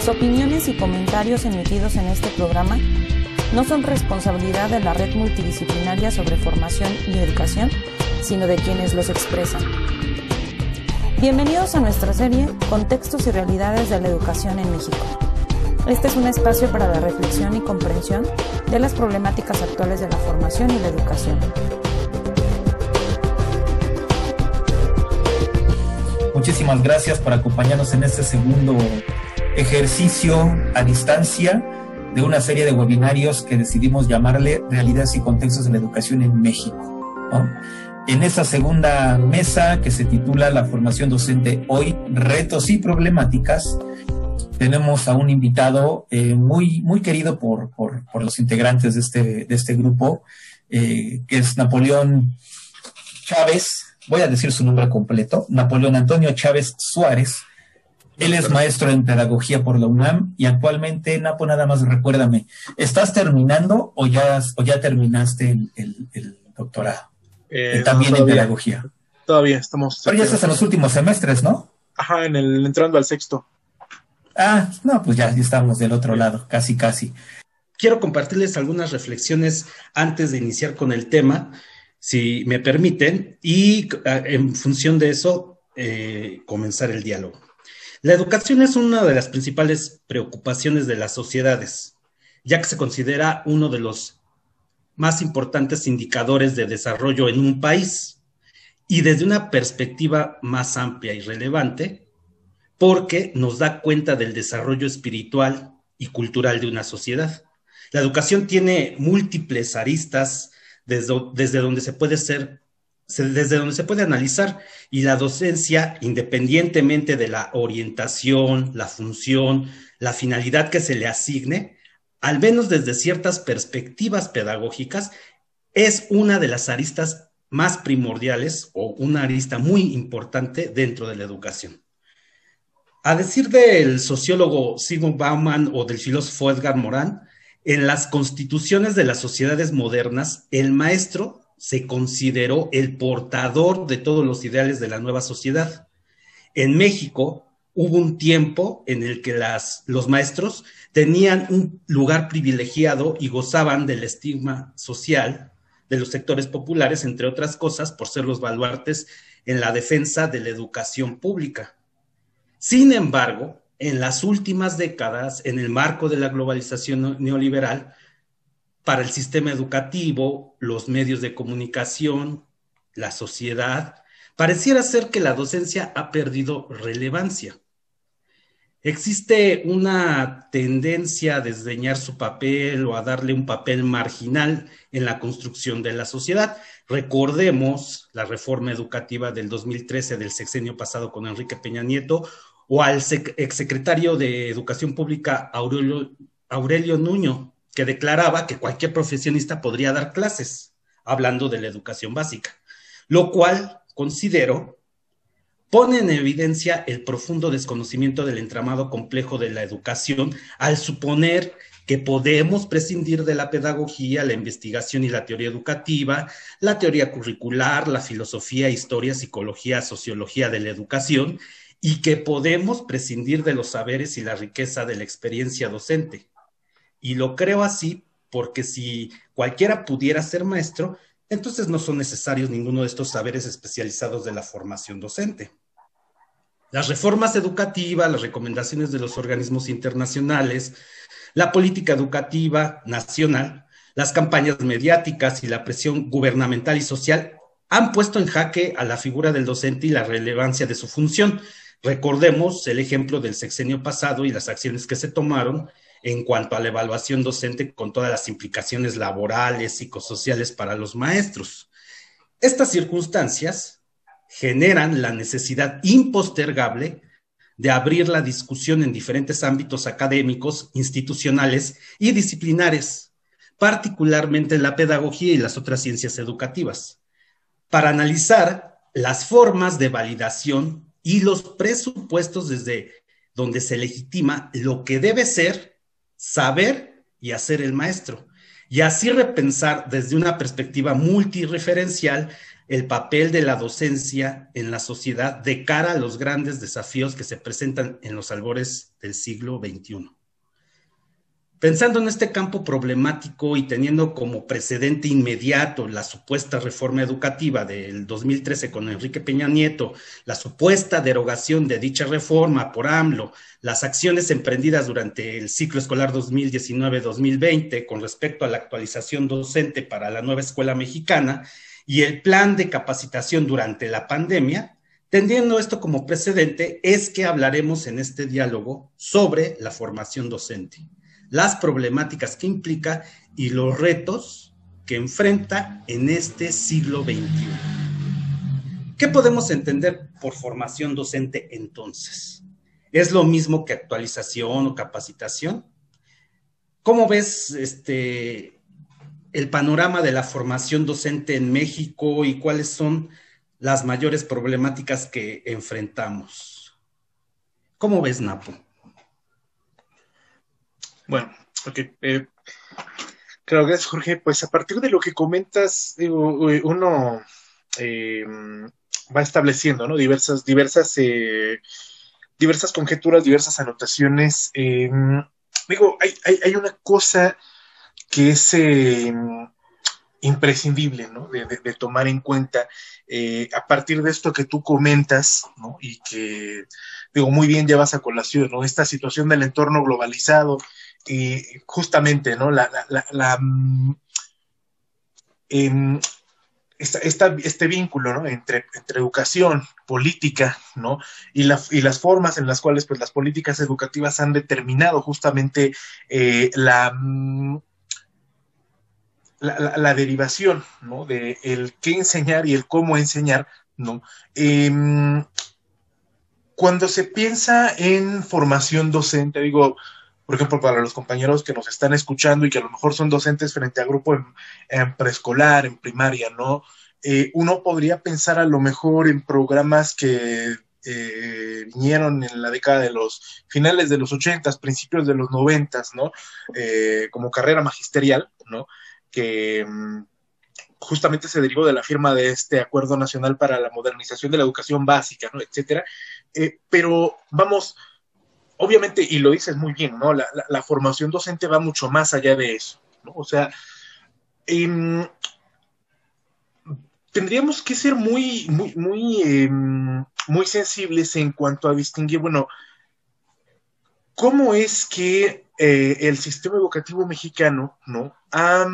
Las opiniones y comentarios emitidos en este programa no son responsabilidad de la red multidisciplinaria sobre formación y educación, sino de quienes los expresan. Bienvenidos a nuestra serie Contextos y Realidades de la Educación en México. Este es un espacio para la reflexión y comprensión de las problemáticas actuales de la formación y la educación. Muchísimas gracias por acompañarnos en este segundo ejercicio a distancia de una serie de webinarios que decidimos llamarle Realidades y Contextos de la Educación en México. En esa segunda mesa que se titula La formación docente hoy, retos y problemáticas, tenemos a un invitado eh, muy, muy querido por, por, por, los integrantes de este, de este grupo, eh, que es Napoleón Chávez, voy a decir su nombre completo, Napoleón Antonio Chávez Suárez. Él es maestro en pedagogía por la UNAM y actualmente, Napo, nada más recuérdame, ¿estás terminando o ya, o ya terminaste el, el, doctorado? Eh, también en pedagogía. Todavía estamos. Pero ya estás en los últimos semestres, ¿no? Ajá, en el, entrando al sexto. Ah, no, pues ya estamos del otro lado, casi, casi. Quiero compartirles algunas reflexiones antes de iniciar con el tema, si me permiten, y ah, en función de eso, eh, comenzar el diálogo. La educación es una de las principales preocupaciones de las sociedades, ya que se considera uno de los más importantes indicadores de desarrollo en un país. Y desde una perspectiva más amplia y relevante, porque nos da cuenta del desarrollo espiritual y cultural de una sociedad. La educación tiene múltiples aristas desde, desde donde se puede ser desde donde se puede analizar y la docencia, independientemente de la orientación, la función, la finalidad que se le asigne, al menos desde ciertas perspectivas pedagógicas, es una de las aristas más primordiales o una arista muy importante dentro de la educación. A decir del sociólogo Sigmund Bauman o del filósofo Edgar Morin, en las constituciones de las sociedades modernas, el maestro se consideró el portador de todos los ideales de la nueva sociedad. En México hubo un tiempo en el que las, los maestros tenían un lugar privilegiado y gozaban del estigma social de los sectores populares, entre otras cosas, por ser los baluartes en la defensa de la educación pública. Sin embargo, en las últimas décadas, en el marco de la globalización neoliberal, para el sistema educativo, los medios de comunicación, la sociedad, pareciera ser que la docencia ha perdido relevancia. Existe una tendencia a desdeñar su papel o a darle un papel marginal en la construcción de la sociedad. Recordemos la reforma educativa del 2013 del sexenio pasado con Enrique Peña Nieto o al exsecretario de Educación Pública Aurelio, Aurelio Nuño, que declaraba que cualquier profesionista podría dar clases, hablando de la educación básica, lo cual considero pone en evidencia el profundo desconocimiento del entramado complejo de la educación al suponer que podemos prescindir de la pedagogía, la investigación y la teoría educativa, la teoría curricular, la filosofía, historia, psicología, sociología de la educación y que podemos prescindir de los saberes y la riqueza de la experiencia docente. Y lo creo así porque si cualquiera pudiera ser maestro, entonces no son necesarios ninguno de estos saberes especializados de la formación docente. Las reformas educativas, las recomendaciones de los organismos internacionales, la política educativa nacional, las campañas mediáticas y la presión gubernamental y social han puesto en jaque a la figura del docente y la relevancia de su función, Recordemos el ejemplo del sexenio pasado y las acciones que se tomaron en cuanto a la evaluación docente con todas las implicaciones laborales, psicosociales para los maestros. Estas circunstancias generan la necesidad impostergable de abrir la discusión en diferentes ámbitos académicos, institucionales y disciplinares, particularmente en la pedagogía y las otras ciencias educativas, para analizar las formas de validación y los presupuestos desde donde se legitima lo que debe ser, saber y hacer el maestro. y así repensar desde una perspectiva multireferencial el papel de la docencia en la sociedad de cara a los grandes desafíos que se presentan en los albores del siglo XXI. Pensando en este campo problemático y teniendo como precedente inmediato la supuesta reforma educativa del 2013 con Enrique Peña Nieto, la supuesta derogación de dicha reforma por AMLO, las acciones emprendidas durante el ciclo escolar 2019-2020 con respecto a la actualización docente para la nueva escuela mexicana y el plan de capacitación durante la pandemia, Teniendo esto como precedente, es que hablaremos en este diálogo sobre la formación docente las problemáticas que implica y los retos que enfrenta en este siglo XXI. ¿Qué podemos entender por formación docente entonces? ¿Es lo mismo que actualización o capacitación? ¿Cómo ves este, el panorama de la formación docente en México y cuáles son las mayores problemáticas que enfrentamos? ¿Cómo ves, Napo? Bueno, ok. Eh, claro, gracias, Jorge. Pues a partir de lo que comentas, uno eh, va estableciendo, ¿no? Diversas, diversas, eh, diversas conjeturas, diversas anotaciones. digo, hay, hay, hay, una cosa que es imprescindible, ¿no? De, de, tomar en cuenta a partir de esto que tú comentas, ¿no? Y que, digo, muy bien llevas a colación, ¿no? Esta situación del entorno globalizado y justamente, ¿no? La, la, mm, em, este vínculo, ¿no? Entre, entre educación, política, ¿no? Y, y, las formas en las cuales, pues, las políticas educativas han determinado justamente eh, la, mm, la, la, derivación, ¿no? De el qué enseñar y el cómo enseñar, ¿no? Em, cuando se piensa en formación docente, digo, por ejemplo, para los compañeros que nos están escuchando y que a lo mejor son docentes frente a grupo en, preescolar, en primaria, ¿no? Eh, uno podría pensar a lo mejor en programas que eh, vinieron en la década de los finales de los ochentas, principios de los noventas, ¿no? Eh, como carrera magisterial, ¿no? Que mm, justamente se derivó de la firma de este Acuerdo Nacional para la Modernización de la Educación Básica, ¿no? Etcétera. pero vamos, obviamente, y lo dices muy bien, ¿no? La, formación docente va mucho más allá de eso, ¿no? O sea, em, tendríamos que ser muy, muy, muy, em, muy sensibles en cuanto a distinguir, bueno, cómo es que eh, el sistema educativo mexicano, ¿no? Ha,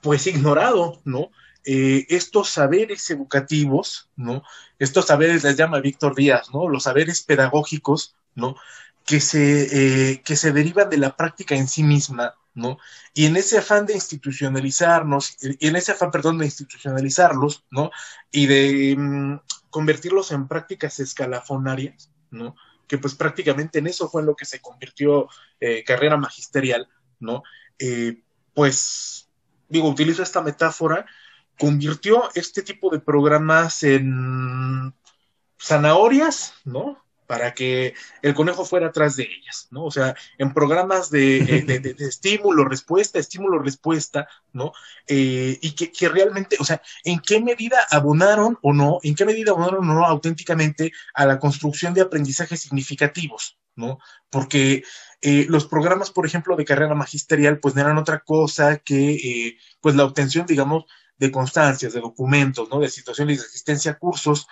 pues ignorado, ¿no? Eh, estos saberes educativos, ¿no? Estos saberes les llama Víctor Díaz, ¿no? Los saberes pedagógicos, ¿no? Que se, eh, que se derivan de la práctica en sí misma, ¿no? Y en ese afán de institucionalizarnos, y en ese afán, perdón, de institucionalizarlos, ¿no? Y de mm, convertirlos en prácticas escalafonarias, ¿no? Que pues prácticamente en eso fue en lo que se convirtió eh, carrera magisterial, ¿no? pues, digo, utilizo esta metáfora convirtió este tipo de programas en zanahorias, ¿no? Para que el conejo fuera atrás de ellas, ¿no? O sea, en programas de, eh, estímulo, respuesta, estímulo, respuesta, ¿no? Eh, y que, realmente, o sea, ¿en qué medida abonaron o no, en qué medida abonaron o no auténticamente a la construcción de aprendizajes significativos, ¿no? Porque eh, los programas, por ejemplo, de carrera magisterial, pues no eran otra cosa que, pues la obtención, digamos, de constancias, de documentos, ¿no? De situaciones de asistencia a cursos,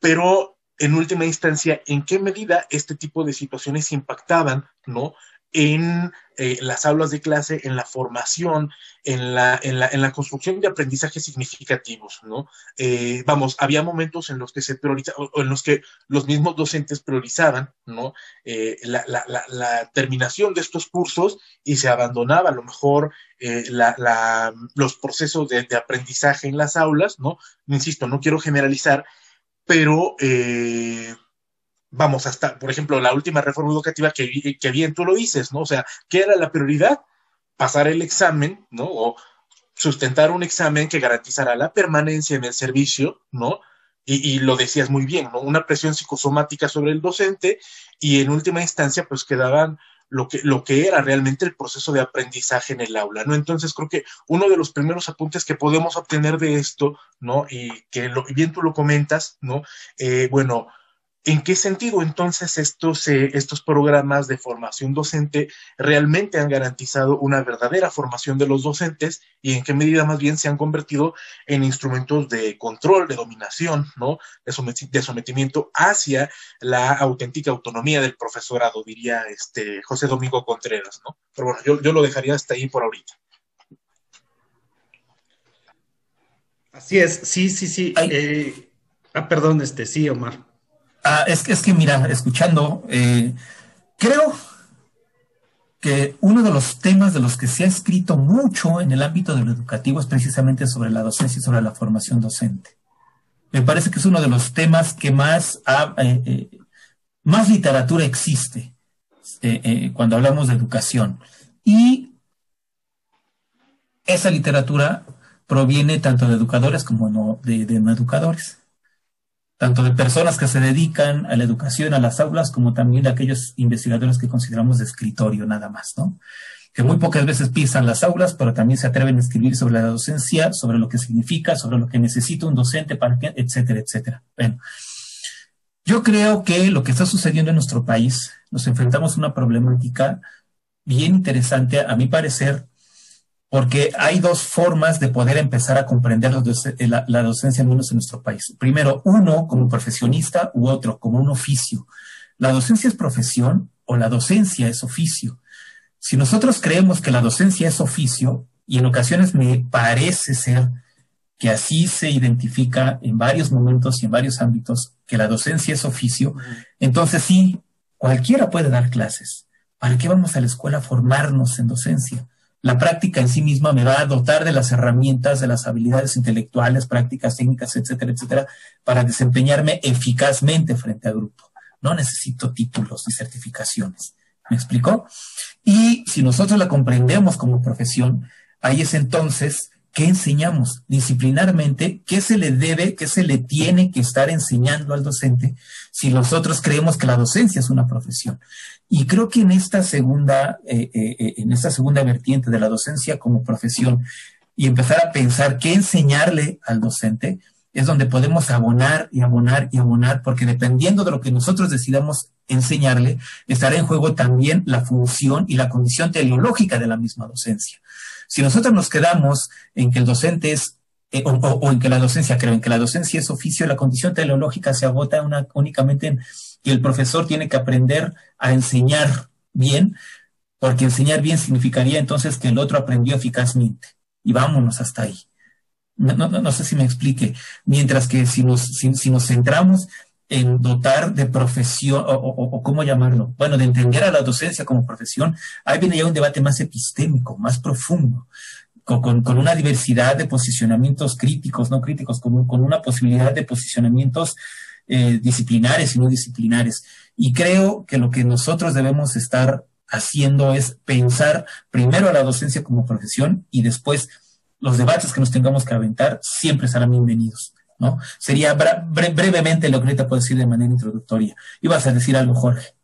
pero en última instancia, ¿en qué medida este tipo de situaciones impactaban, ¿no? En eh, las aulas de clase, en la formación, en la, en la, en la construcción de aprendizajes significativos, ¿no? Eh, vamos, había momentos en los que se prioriza, o, en los que los mismos docentes priorizaban, ¿no? Eh, la, la, la, terminación de estos cursos y se abandonaba a lo mejor los procesos de, de, aprendizaje en las aulas, ¿no? Insisto, no quiero generalizar, pero vamos, hasta, por ejemplo, la última reforma educativa que, que bien tú lo dices, ¿no? O sea, ¿qué era la prioridad? Pasar el examen, ¿no? O sustentar un examen que garantizara la permanencia en el servicio, ¿no? Y, y, lo decías muy bien, ¿no? Una presión psicosomática sobre el docente y en última instancia, pues quedaban lo que, lo que era realmente el proceso de aprendizaje en el aula, ¿no? Entonces creo que uno de los primeros apuntes que podemos obtener de esto, ¿no? Y que lo, bien tú lo comentas, ¿no? Eh, bueno, ¿En qué sentido entonces estos, eh, estos programas de formación docente realmente han garantizado una verdadera formación de los docentes y en qué medida más bien se han convertido en instrumentos de control, de dominación, ¿no? de, sometimiento hacia la auténtica autonomía del profesorado, diría este José Domingo Contreras, ¿no? Pero bueno, yo, yo lo dejaría hasta ahí por ahorita. Así es, sí, sí, sí. Eh, ah, perdón, este, sí, Omar. Ah, es, que, es que, mira, escuchando, eh, creo que uno de los temas de los que se ha escrito mucho en el ámbito de lo educativo es precisamente sobre la docencia y sobre la formación docente. Me parece que es uno de los temas que más, eh, eh, más literatura existe cuando hablamos de educación. Y esa literatura proviene tanto de educadores como de no educadores tanto de personas que se dedican a la educación, a las aulas, como también de aquellos investigadores que consideramos de escritorio nada más, ¿no? Que muy pocas veces pisan las aulas, pero también se atreven a escribir sobre la docencia, sobre lo que significa, sobre lo que necesita un docente para que, etcétera, etcétera. Bueno, yo creo que lo que está sucediendo en nuestro país, nos enfrentamos a una problemática bien interesante, a mi parecer, porque hay dos formas de poder empezar a comprender eh, la, docencia, al menos en nuestro país. Primero, uno como profesionista u otro como un oficio. ¿La docencia es profesión o la docencia es oficio? Si nosotros creemos que la docencia es oficio, y en ocasiones me parece ser que así se identifica en varios momentos y en varios ámbitos que la docencia es oficio, entonces sí, cualquiera puede dar clases. ¿Para qué vamos a la escuela a formarnos en docencia? La práctica en sí misma me va a dotar de las herramientas, de las habilidades intelectuales, prácticas técnicas, etcétera, etcétera, para desempeñarme eficazmente frente al grupo. No necesito títulos ni certificaciones. ¿Me explicó? Y si nosotros la comprendemos como profesión, ahí es entonces ¿Qué enseñamos disciplinarmente? ¿Qué se le debe, qué se le tiene que estar enseñando al docente si nosotros creemos que la docencia es una profesión? Y creo que en esta segunda, eh, eh, eh, en esta segunda vertiente de la docencia como profesión y empezar a pensar qué enseñarle al docente, es donde podemos abonar y abonar y abonar, porque dependiendo de lo que nosotros decidamos enseñarle, estará en juego también la función y la condición teleológica de la misma docencia. Si nosotros nos quedamos en que el docente es, eh, o, en que la docencia, creo, en que la docencia es oficio, la condición teleológica se agota únicamente en que el profesor tiene que aprender a enseñar bien, porque enseñar bien significaría entonces que el otro aprendió eficazmente. Y vámonos hasta ahí. No, sé si me explique. Mientras que si nos, si nos centramos en dotar de profesión, o, cómo llamarlo, bueno, de entender a la docencia como profesión, ahí viene ya un debate más epistémico, más profundo, con, una diversidad de posicionamientos críticos, no críticos, con, con una posibilidad de posicionamientos eh, disciplinares y no disciplinares. Y creo que lo que nosotros debemos estar haciendo es pensar primero a la docencia como profesión y después los debates que nos tengamos que aventar siempre serán bienvenidos. ¿No? Sería brevemente lo que ahorita puedo decir de manera introductoria. Ibas a decir algo, Jorge.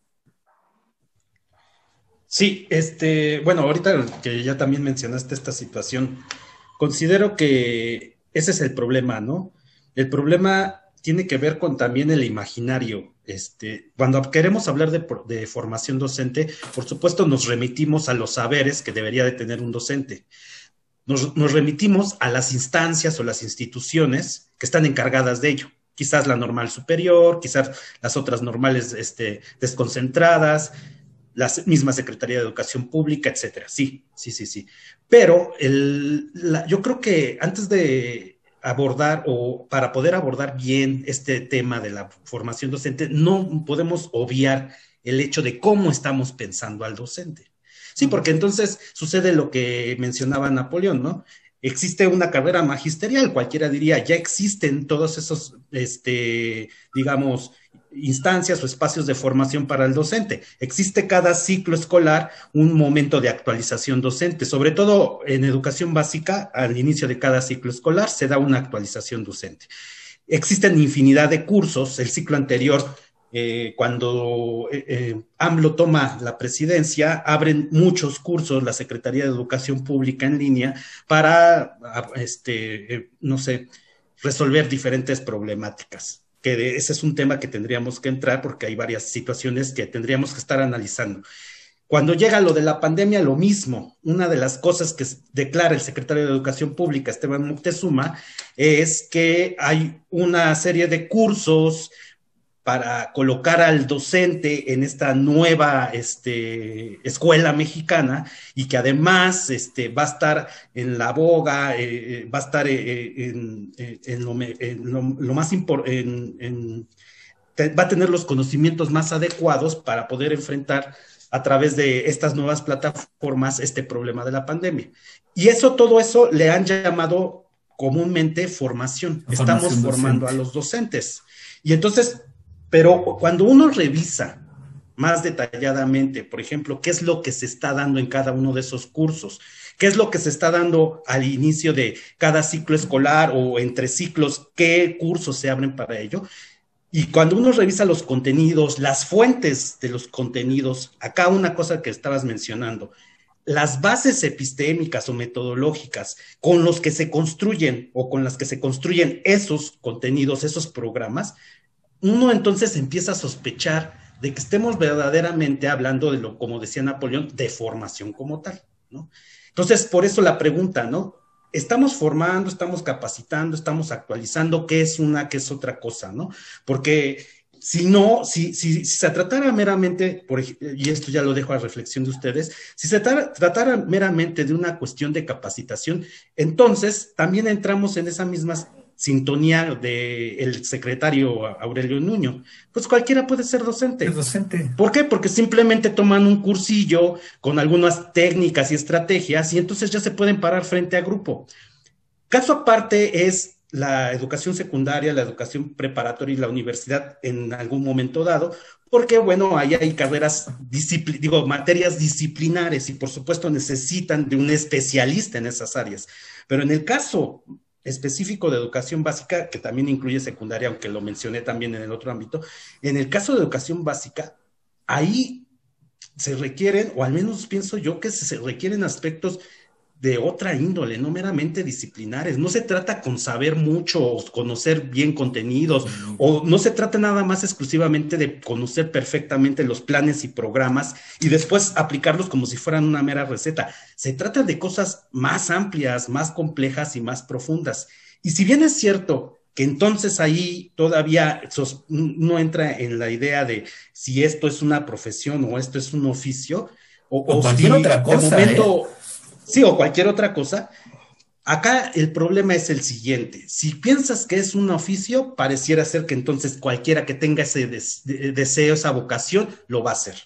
Sí, este, bueno, ahorita que ya también mencionaste esta situación, considero que ese es el problema, ¿no? El problema tiene que ver con también el imaginario. Este, cuando queremos hablar de, de, formación docente, por supuesto nos remitimos a los saberes que debería de tener un docente nos, remitimos a las instancias o las instituciones que están encargadas de ello. Quizás la normal superior, quizás las otras normales este, desconcentradas, la misma Secretaría de Educación Pública, etcétera. Sí, sí, sí, sí. Pero el, yo creo que antes de abordar o para poder abordar bien este tema de la formación docente, no podemos obviar el hecho de cómo estamos pensando al docente. Sí, porque entonces sucede lo que mencionaba Napoleón, ¿no? Existe una carrera magisterial, cualquiera diría, ya existen todos esos, este, digamos, instancias o espacios de formación para el docente. Existe cada ciclo escolar un momento de actualización docente, sobre todo en educación básica, al inicio de cada ciclo escolar se da una actualización docente. Existen infinidad de cursos, el ciclo anterior eh, cuando eh, eh, AMLO toma la presidencia, abren muchos cursos la Secretaría de Educación Pública en línea para, este, no sé, resolver diferentes problemáticas. Que ese es un tema que tendríamos que entrar porque hay varias situaciones que tendríamos que estar analizando. Cuando llega lo de la pandemia, lo mismo. Una de las cosas que declara el secretario de Educación Pública, Esteban Moctezuma, es que hay una serie de cursos, para colocar al docente en esta nueva este, escuela mexicana y que además este, va a estar en la boga, eh, eh, va a estar eh, en, lo, más importante, va a tener los conocimientos más adecuados para poder enfrentar a través de estas nuevas plataformas este problema de la pandemia. Y eso, todo eso le han llamado comúnmente formación. Estamos formando a los docentes. Y entonces, pero cuando uno revisa más detalladamente, por ejemplo, qué es lo que se está dando en cada uno de esos cursos, qué es lo que se está dando al inicio de cada ciclo escolar o entre ciclos, qué cursos se abren para ello. Y cuando uno revisa los contenidos, las fuentes de los contenidos, acá una cosa que estabas mencionando, las bases epistémicas o metodológicas con los que se construyen o con las que se construyen esos contenidos, esos programas, uno entonces empieza a sospechar de que estemos verdaderamente hablando de lo, como decía Napoleón, de formación como tal, ¿no? Entonces, por eso la pregunta, ¿no? Estamos formando, estamos capacitando, estamos actualizando, ¿qué es una, qué es otra cosa, ¿no? Porque si no, si, si, se tratara meramente, por, y esto ya lo dejo a reflexión de ustedes, si se tratara meramente de una cuestión de capacitación, entonces también entramos en esas mismas sintonía del secretario Aurelio Nuño. Pues cualquiera puede ser docente. docente. ¿Por qué? Porque simplemente toman un cursillo con algunas técnicas y estrategias y entonces ya se pueden parar frente a grupo. Caso aparte es la educación secundaria, la educación preparatoria y la universidad en algún momento dado, porque bueno, ahí hay carreras, digo, materias disciplinares y por supuesto necesitan de un especialista en esas áreas. Pero en el caso específico de educación básica, que también incluye secundaria, aunque lo mencioné también en el otro ámbito, en el caso de educación básica, ahí se requieren, o al menos pienso yo que se requieren aspectos de otra índole, no meramente disciplinares. No se trata con saber mucho o conocer bien contenidos, o no se trata nada más exclusivamente de conocer perfectamente los planes y programas y después aplicarlos como si fueran una mera receta. Se trata de cosas más amplias, más complejas y más profundas. Y si bien es cierto que entonces ahí todavía no entra en la idea de si esto es una profesión o esto es un oficio, o, o, cualquier otra cosa. momento, ¿eh? Sí, o cualquier otra cosa. Acá el problema es el siguiente. Si piensas que es un oficio, pareciera ser que entonces cualquiera que tenga ese deseo, esa vocación, lo va a hacer.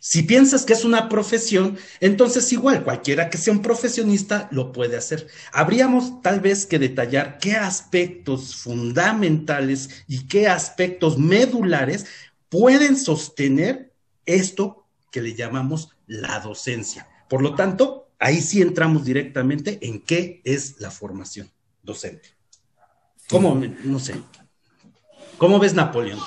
Si piensas que es una profesión, entonces igual cualquiera que sea un profesionista lo puede hacer. Habríamos tal vez que detallar qué aspectos fundamentales y qué aspectos medulares pueden sostener esto que le llamamos la docencia. Por lo tanto, ahí sí entramos directamente en qué es la formación docente. ¿Cómo? No sé. ¿Cómo ves Napoleón?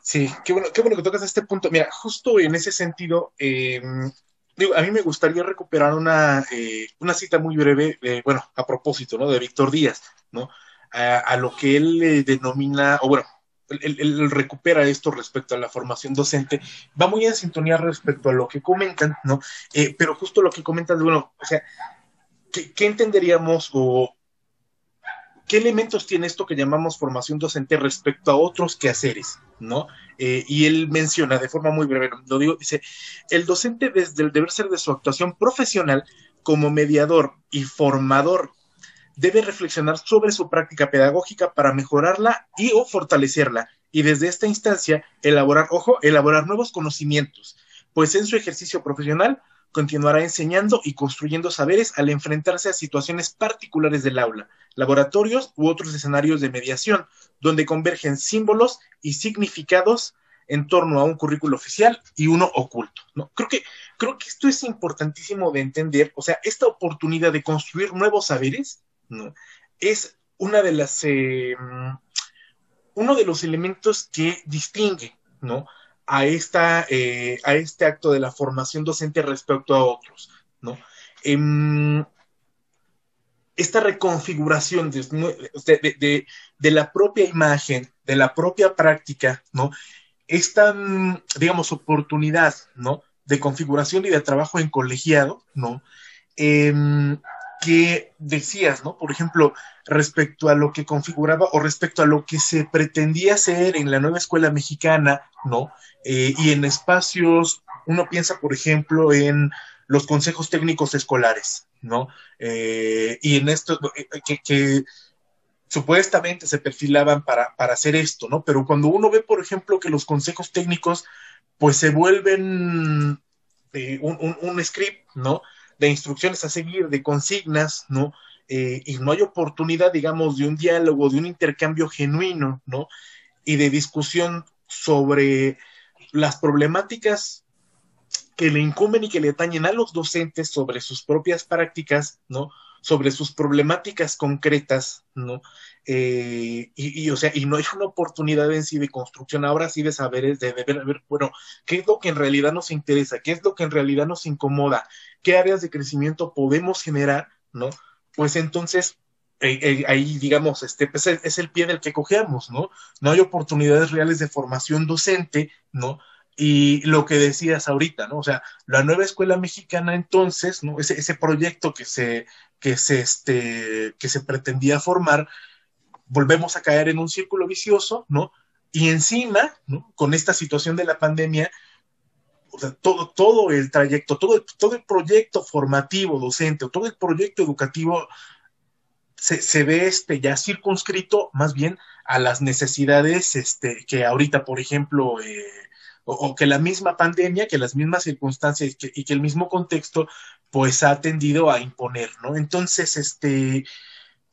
Sí, qué bueno, qué bueno que tocas este punto. Mira, justo en ese sentido, em, digo, a mí me gustaría recuperar una, eh, una cita muy breve, eh, bueno, a propósito, ¿no? De Víctor Díaz, ¿no? A, a lo que él denomina, o bueno, él, recupera esto respecto a la formación docente, va muy en sintonía respecto a lo que comentan, ¿no? Eh, pero justo lo que comentan, bueno, o sea, ¿qué, entenderíamos o qué elementos tiene esto que llamamos formación docente respecto a otros quehaceres, ¿no? Eh, y él menciona de forma muy breve, lo digo, dice, el docente desde el deber ser de su actuación profesional como mediador y formador debe reflexionar sobre su práctica pedagógica para mejorarla y o fortalecerla y desde esta instancia elaborar, ojo, elaborar nuevos conocimientos, pues en su ejercicio profesional continuará enseñando y construyendo saberes al enfrentarse a situaciones particulares del aula, laboratorios u otros escenarios de mediación, donde convergen símbolos y significados en torno a un currículo oficial y uno oculto. ¿no? Creo, que, creo que esto es importantísimo de entender, o sea, esta oportunidad de construir nuevos saberes ¿no? Es una de las, eh, uno de los elementos que distingue, ¿no? A, esta, eh, a este acto de la formación docente respecto a otros, ¿no? Em, esta reconfiguración de, de, la propia imagen, de la propia práctica, ¿no? Esta, mm, digamos, oportunidad, ¿no? De configuración y de trabajo en colegiado, ¿no? Em, que decías, ¿no? Por ejemplo, respecto a lo que configuraba o respecto a lo que se pretendía hacer en la nueva escuela mexicana, ¿no? Eh, y en espacios, uno piensa, por ejemplo, en los consejos técnicos escolares, ¿no? Eh, y en esto, eh, que, supuestamente se perfilaban para, para hacer esto, ¿no? Pero cuando uno ve, por ejemplo, que los consejos técnicos, pues se vuelven un, un script, ¿no? De instrucciones a seguir, de consignas, ¿no? Eh, y no hay oportunidad, digamos, de un diálogo, de un intercambio genuino, ¿no? Y de discusión sobre las problemáticas que le incumben y que le atañen a los docentes sobre sus propias prácticas, ¿no? Sobre sus problemáticas concretas, ¿no? Eh, y, o sea, y no hay una oportunidad en sí de construcción, ahora sí de saber, de, de ver, bueno, qué es lo que en realidad nos interesa, qué es lo que en realidad nos incomoda, qué áreas de crecimiento podemos generar, ¿no? Pues entonces, eh, eh, ahí, digamos, este pues es, el pie del que cojeamos, ¿no? No hay oportunidades reales de formación docente, ¿no? Y lo que decías ahorita, ¿no? O sea, la nueva escuela mexicana entonces, ¿no? Ese, ese proyecto que se, que se, este, que se pretendía formar, volvemos a caer en un círculo vicioso, ¿no? Y encima, ¿no? Con esta situación de la pandemia, todo, todo el trayecto, todo, todo el proyecto formativo docente, o todo el proyecto educativo se, se, ve este ya circunscrito más bien a las necesidades este, que ahorita, por ejemplo, eh, o, que la misma pandemia, que las mismas circunstancias y que el mismo contexto, pues ha tendido a imponer, ¿no? Entonces, este,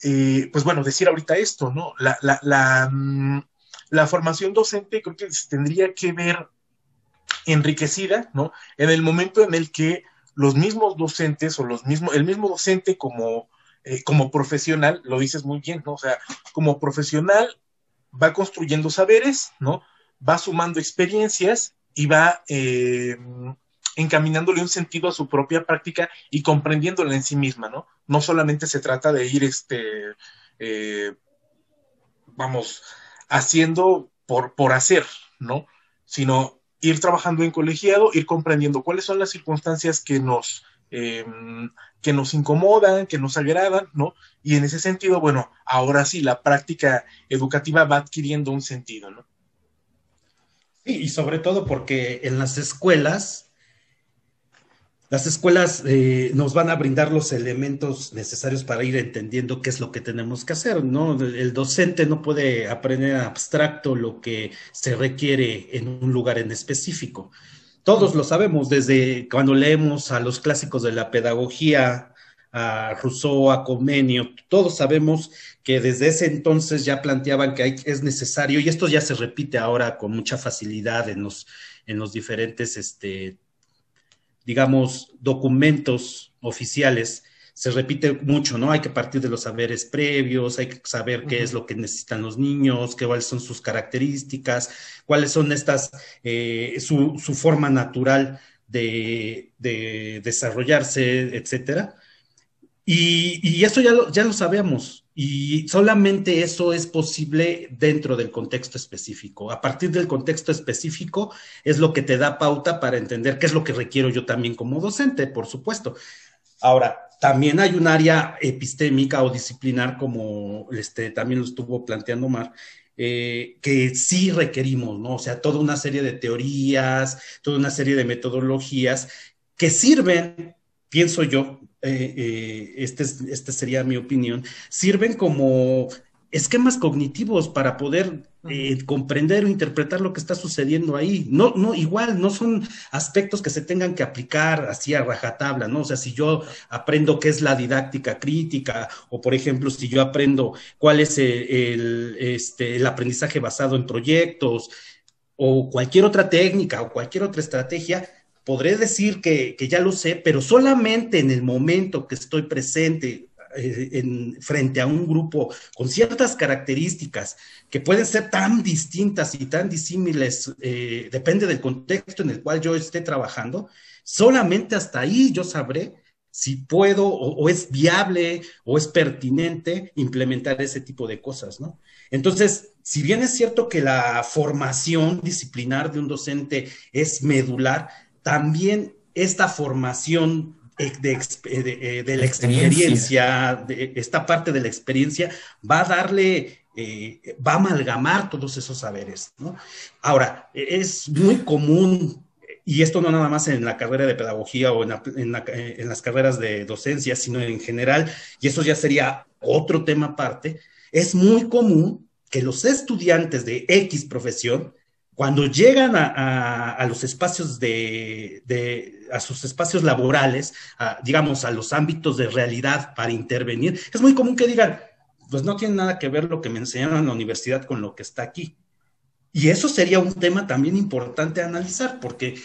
eh, pues bueno, decir ahorita esto, ¿no? La, la, mm, la, formación docente creo que tendría que ver enriquecida, ¿no? En el momento en el que los mismos docentes o los mismos, el mismo docente como, eh, como profesional, lo dices muy bien, ¿no? O sea, como profesional va construyendo saberes, ¿no? Va sumando experiencias y va eh, encaminándole un sentido a su propia práctica y comprendiéndola en sí misma, ¿no? No solamente se trata de ir, este, eh, vamos, haciendo por, por hacer, ¿no? Sino ir trabajando en colegiado, ir comprendiendo cuáles son las circunstancias que nos, em, que nos incomodan, que nos agradan, ¿no? Y en ese sentido, bueno, ahora sí, la práctica educativa va adquiriendo un sentido, ¿no? Sí, y sobre todo porque en las escuelas las escuelas eh, nos van a brindar los elementos necesarios para ir entendiendo qué es lo que tenemos que hacer, ¿no? El docente no puede aprender abstracto lo que se requiere en un lugar en específico. Todos lo sabemos, desde cuando leemos a los clásicos de la pedagogía, a Rousseau, a Comenio, todos sabemos que desde ese entonces ya planteaban que es necesario, y esto ya se repite ahora con mucha facilidad en los, en los diferentes este, digamos, documentos oficiales, se repite mucho, ¿no? Hay que partir de los saberes previos, hay que saber qué es lo que necesitan los niños, qué, cuáles son sus características, cuáles son estas, eh, su, su, forma natural de, de desarrollarse, etcétera. Y, y, eso ya lo, ya lo sabemos. Y solamente eso es posible dentro del contexto específico. A partir del contexto específico es lo que te da pauta para entender qué es lo que requiero yo también como docente, por supuesto. Ahora, también hay un área epistémica o disciplinar, como este, también lo estuvo planteando Mar, eh, que sí requerimos, ¿no? O sea, toda una serie de teorías, toda una serie de metodologías que sirven, pienso yo, eh, eh, este, este sería mi opinión, sirven como esquemas cognitivos para poder eh, comprender o interpretar lo que está sucediendo ahí. No, no, igual, no son aspectos que se tengan que aplicar así a rajatabla, ¿no? O sea, si yo aprendo qué es la didáctica crítica, o por ejemplo, si yo aprendo cuál es el, este, el aprendizaje basado en proyectos, o cualquier otra técnica o cualquier otra estrategia, podré decir que, ya lo sé, pero solamente en el momento que estoy presente eh, en, frente a un grupo con ciertas características que pueden ser tan distintas y tan disímiles, eh, depende del contexto en el cual yo esté trabajando, solamente hasta ahí yo sabré si puedo o, es viable o es pertinente implementar ese tipo de cosas, ¿no? Entonces, si bien es cierto que la formación disciplinar de un docente es medular, también esta formación eh, eh, de, la experiencia, de esta parte de la experiencia, va a darle, eh, va a amalgamar todos esos saberes. ¿no? Ahora, es muy común, y esto no nada más en la carrera de pedagogía o en, las carreras de docencia, sino en general, y eso ya sería otro tema aparte, es muy común que los estudiantes de X profesión cuando llegan a, los espacios de, a sus espacios laborales, digamos, a los ámbitos de realidad para intervenir, es muy común que digan, pues no tiene nada que ver lo que me enseñaron en la universidad con lo que está aquí. Y eso sería un tema también importante analizar, porque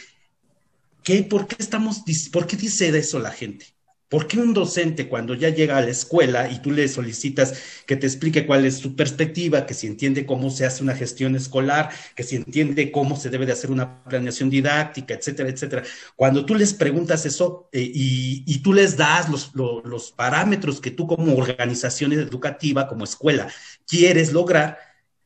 ¿qué, ¿por qué estamos, por qué dice eso la gente? ¿Por qué un docente cuando ya llega a la escuela y tú le solicitas que te explique cuál es su perspectiva, que si entiende cómo se hace una gestión escolar, que si entiende cómo se debe de hacer una planeación didáctica, etcétera, etcétera? Cuando tú les preguntas eso eh, y, tú les das los, parámetros que tú como organización educativa, como escuela, quieres lograr,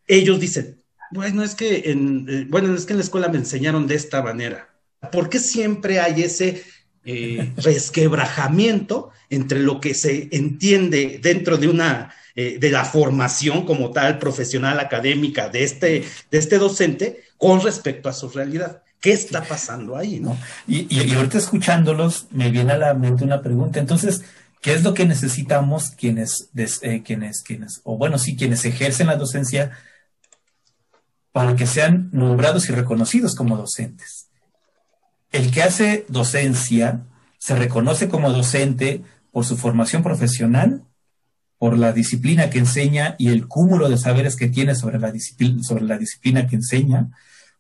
ellos dicen, bueno, es que en, eh, bueno, es que en la escuela me enseñaron de esta manera. ¿Por qué siempre hay ese eh, resquebrajamiento entre lo que se entiende dentro de una eh, de la formación como tal profesional académica de este de este docente con respecto a su realidad. ¿Qué está pasando ahí, no? Y, ahorita escuchándolos me viene a la mente una pregunta. Entonces, ¿qué es lo que necesitamos quienes, eh, quienes, quienes, o bueno, sí, quienes ejercen la docencia para que sean nombrados y reconocidos como docentes? El que hace docencia se reconoce como docente por su formación profesional, por la disciplina que enseña y el cúmulo de saberes que tiene sobre la disciplina, que enseña,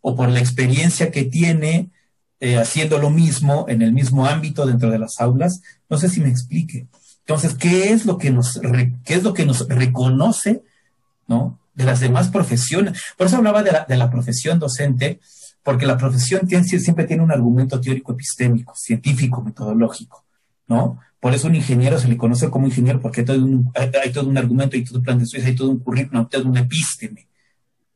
o por la experiencia que tiene eh, haciendo lo mismo en el mismo ámbito dentro de las aulas. No sé si me explique. Entonces, ¿qué es lo que nos, reconoce, ¿no? De las demás profesiones. Por eso hablaba de la, de la profesión docente, porque la profesión siempre tiene un argumento teórico epistémico, científico, metodológico, ¿no? Por eso un ingeniero se le conoce como ingeniero porque hay todo un, argumento, hay todo un plan de estudios, hay todo un currículum, hay todo un epísteme.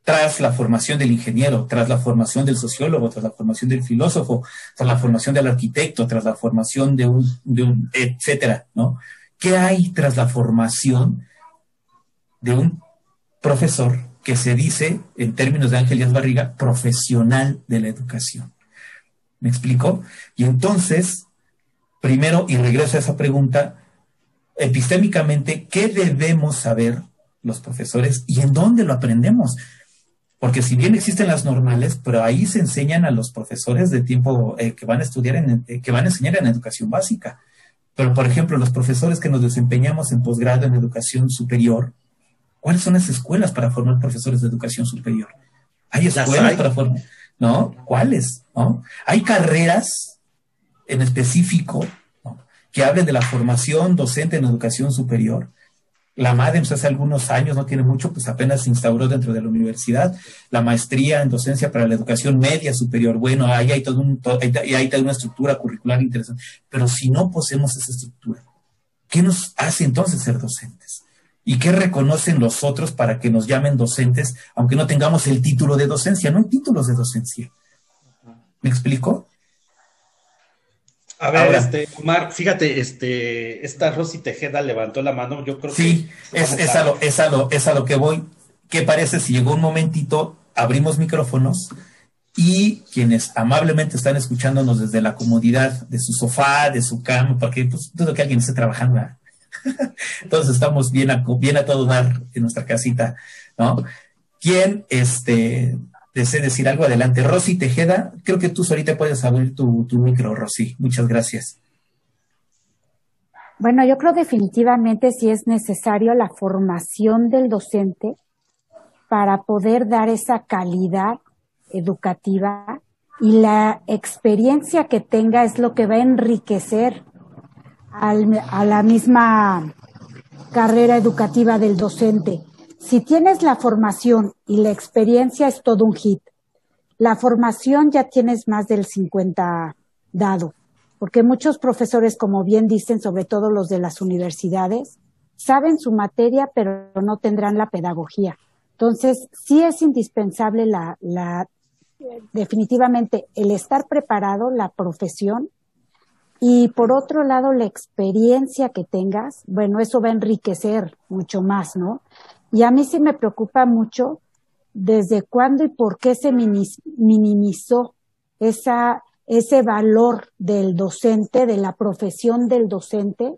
Tras la formación del ingeniero, tras la formación del sociólogo, tras la formación del filósofo, tras la formación del arquitecto, tras la formación de un etcétera, ¿no? ¿Qué hay tras la formación de un profesor que se dice, en términos de Ángel Díaz Barriga, profesional de la educación. ¿Me explico? Y entonces, primero, y regreso a esa pregunta, epistémicamente, ¿qué debemos saber los profesores y en dónde lo aprendemos? Porque si bien existen las normales, pero ahí se enseñan a los profesores de tiempo eh, que van a estudiar, en, eh, que van a enseñar en educación básica. Pero, por ejemplo, los profesores que nos desempeñamos en posgrado en educación superior, ¿Cuáles son las escuelas para formar profesores de educación superior? Hay escuelas para formar, ¿no? ¿Cuáles? ¿No? Hay carreras en específico que hablen de la formación docente en educación superior. La MADEMS hace algunos años, no tiene mucho, pues apenas se instauró dentro de la universidad la maestría en docencia para la educación media superior. Bueno, ahí hay, todo un, hay toda una estructura curricular interesante. Pero si no poseemos esa estructura, ¿qué nos hace entonces ser docentes? ¿Y qué reconocen los otros para que nos llamen docentes, aunque no tengamos el título de docencia? No hay títulos de docencia. ¿Me explico? A ver, este, Omar, fíjate, este, esta Rosy Tejeda levantó la mano, yo creo sí, que... Sí, es, es, a lo, es, a lo, es a lo que voy. ¿Qué parece si llegó un momentito, abrimos micrófonos y quienes amablemente están escuchándonos desde la comodidad de su sofá, de su cama, porque pues dudo que alguien esté trabajando, Entonces estamos bien a, todo dar en nuestra casita, ¿no? ¿Quién este, desea decir algo? Adelante. Rosy Tejeda, creo que tú ahorita puedes abrir tu, micro, Rosy. Muchas gracias. Bueno, yo creo definitivamente si es necesario la formación del docente para poder dar esa calidad educativa y la experiencia que tenga es lo que va a enriquecer a la misma carrera educativa del docente. Si tienes la formación y la experiencia es todo un hit. La formación ya tienes más del 50 dado, porque muchos profesores, como bien dicen, sobre todo los de las universidades, saben su materia, pero no tendrán la pedagogía. Entonces, sí es indispensable la, la definitivamente el estar preparado, la profesión, y por otro lado, la experiencia que tengas, bueno, eso va a enriquecer mucho más, ¿no? Y a mí sí me preocupa mucho desde cuándo y por qué se minimizó esa, ese valor del docente, de la profesión del docente,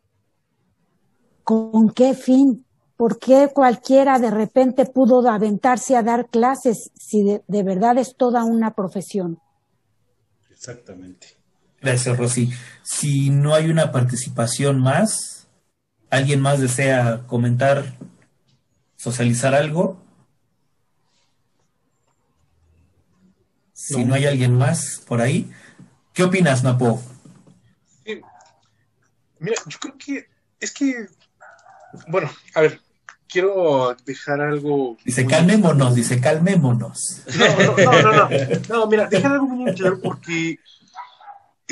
con qué fin, por qué cualquiera de repente pudo aventarse a dar clases si de verdad es toda una profesión. Exactamente. Gracias, Rosy. Si no hay una participación más, ¿alguien más desea comentar, socializar algo? Si no, hay alguien más por ahí, ¿qué opinas, Napo? Mira, yo creo que es que, bueno, a ver, quiero dejar algo. Dice, calmémonos, dice, calmémonos. No, no, no, no, no, mira, dejar algo muy claro porque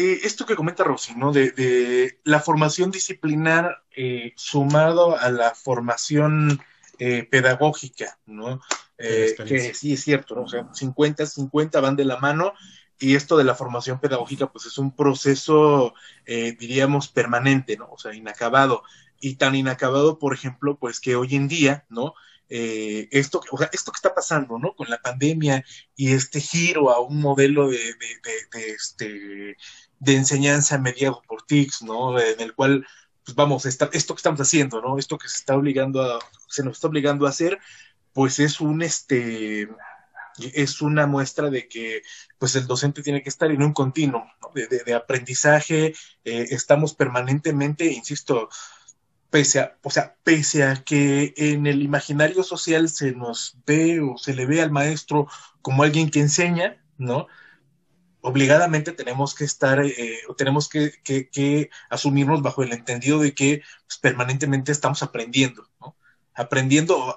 eh, esto que comenta Rosy, ¿no? De, la formación disciplinar eh, sumado a la formación eh, pedagógica, ¿no? que sí es cierto, ¿no? O sea, 50, 50 van de la mano y esto de la formación pedagógica, pues es un proceso, diríamos, permanente, ¿no? O sea, inacabado. Y tan inacabado, por ejemplo, pues que hoy en día, ¿no? esto, o sea, esto que está pasando, ¿no? Con la pandemia y este giro a un modelo de, de este, de enseñanza mediado por TICS, ¿no? En el cual, pues vamos, esto que estamos haciendo, ¿no? Esto que se está obligando a, se nos está obligando a hacer, pues es un, este, es una muestra de que, pues el docente tiene que estar en un continuo de, aprendizaje, eh, estamos permanentemente, insisto, pese a, o sea, pese a que en el imaginario social se nos ve o se le ve al maestro como alguien que enseña, ¿no? Obligadamente tenemos que estar, eh, tenemos que, que, asumirnos bajo el entendido de que pues, permanentemente estamos aprendiendo, ¿no? Aprendiendo,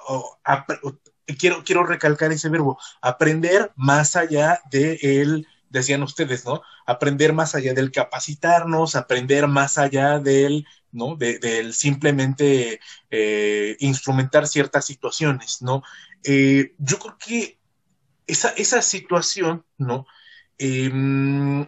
quiero, quiero recalcar ese verbo, aprender más allá de el, decían ustedes, ¿no? Aprender más allá del capacitarnos, aprender más allá del, ¿no? De, del simplemente eh, instrumentar ciertas situaciones, ¿no? Eh, yo creo que esa, esa situación, ¿no? Em,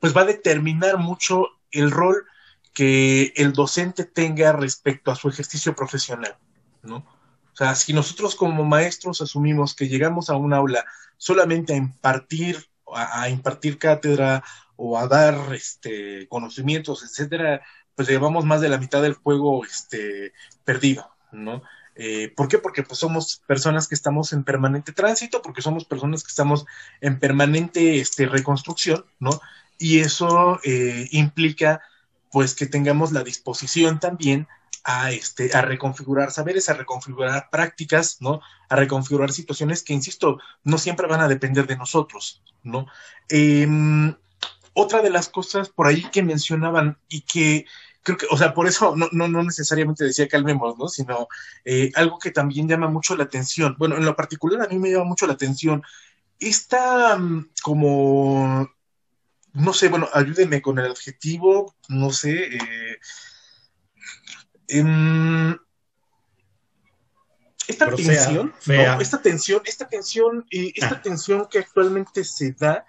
pues va a determinar mucho el rol que el docente tenga respecto a su ejercicio profesional, ¿no? O sea, si nosotros como maestros asumimos que llegamos a un aula solamente a impartir, a, impartir cátedra o a dar este, conocimientos, etcétera, pues llevamos más de la mitad del juego este, perdido, ¿no? Eh, ¿Por qué? Porque pues, somos personas que estamos en permanente tránsito, porque somos personas que estamos en permanente este, reconstrucción, ¿no? Y eso eh, implica pues que tengamos la disposición también a, este, a reconfigurar saberes, a reconfigurar prácticas, ¿no? A reconfigurar situaciones que, insisto, no siempre van a depender de nosotros, ¿no? Em, otra de las cosas por ahí que mencionaban y que creo que, o sea, por eso no, no, no necesariamente decía calmemos, ¿no? Sino eh, algo que también llama mucho la atención. Bueno, en lo particular a mí me llama mucho la atención. Esta mm, como, no sé, bueno, ayúdenme con el adjetivo, no sé. Eh, em, esta tensión, esta tensión, esta tensión, y esta ah. tensión que actualmente se da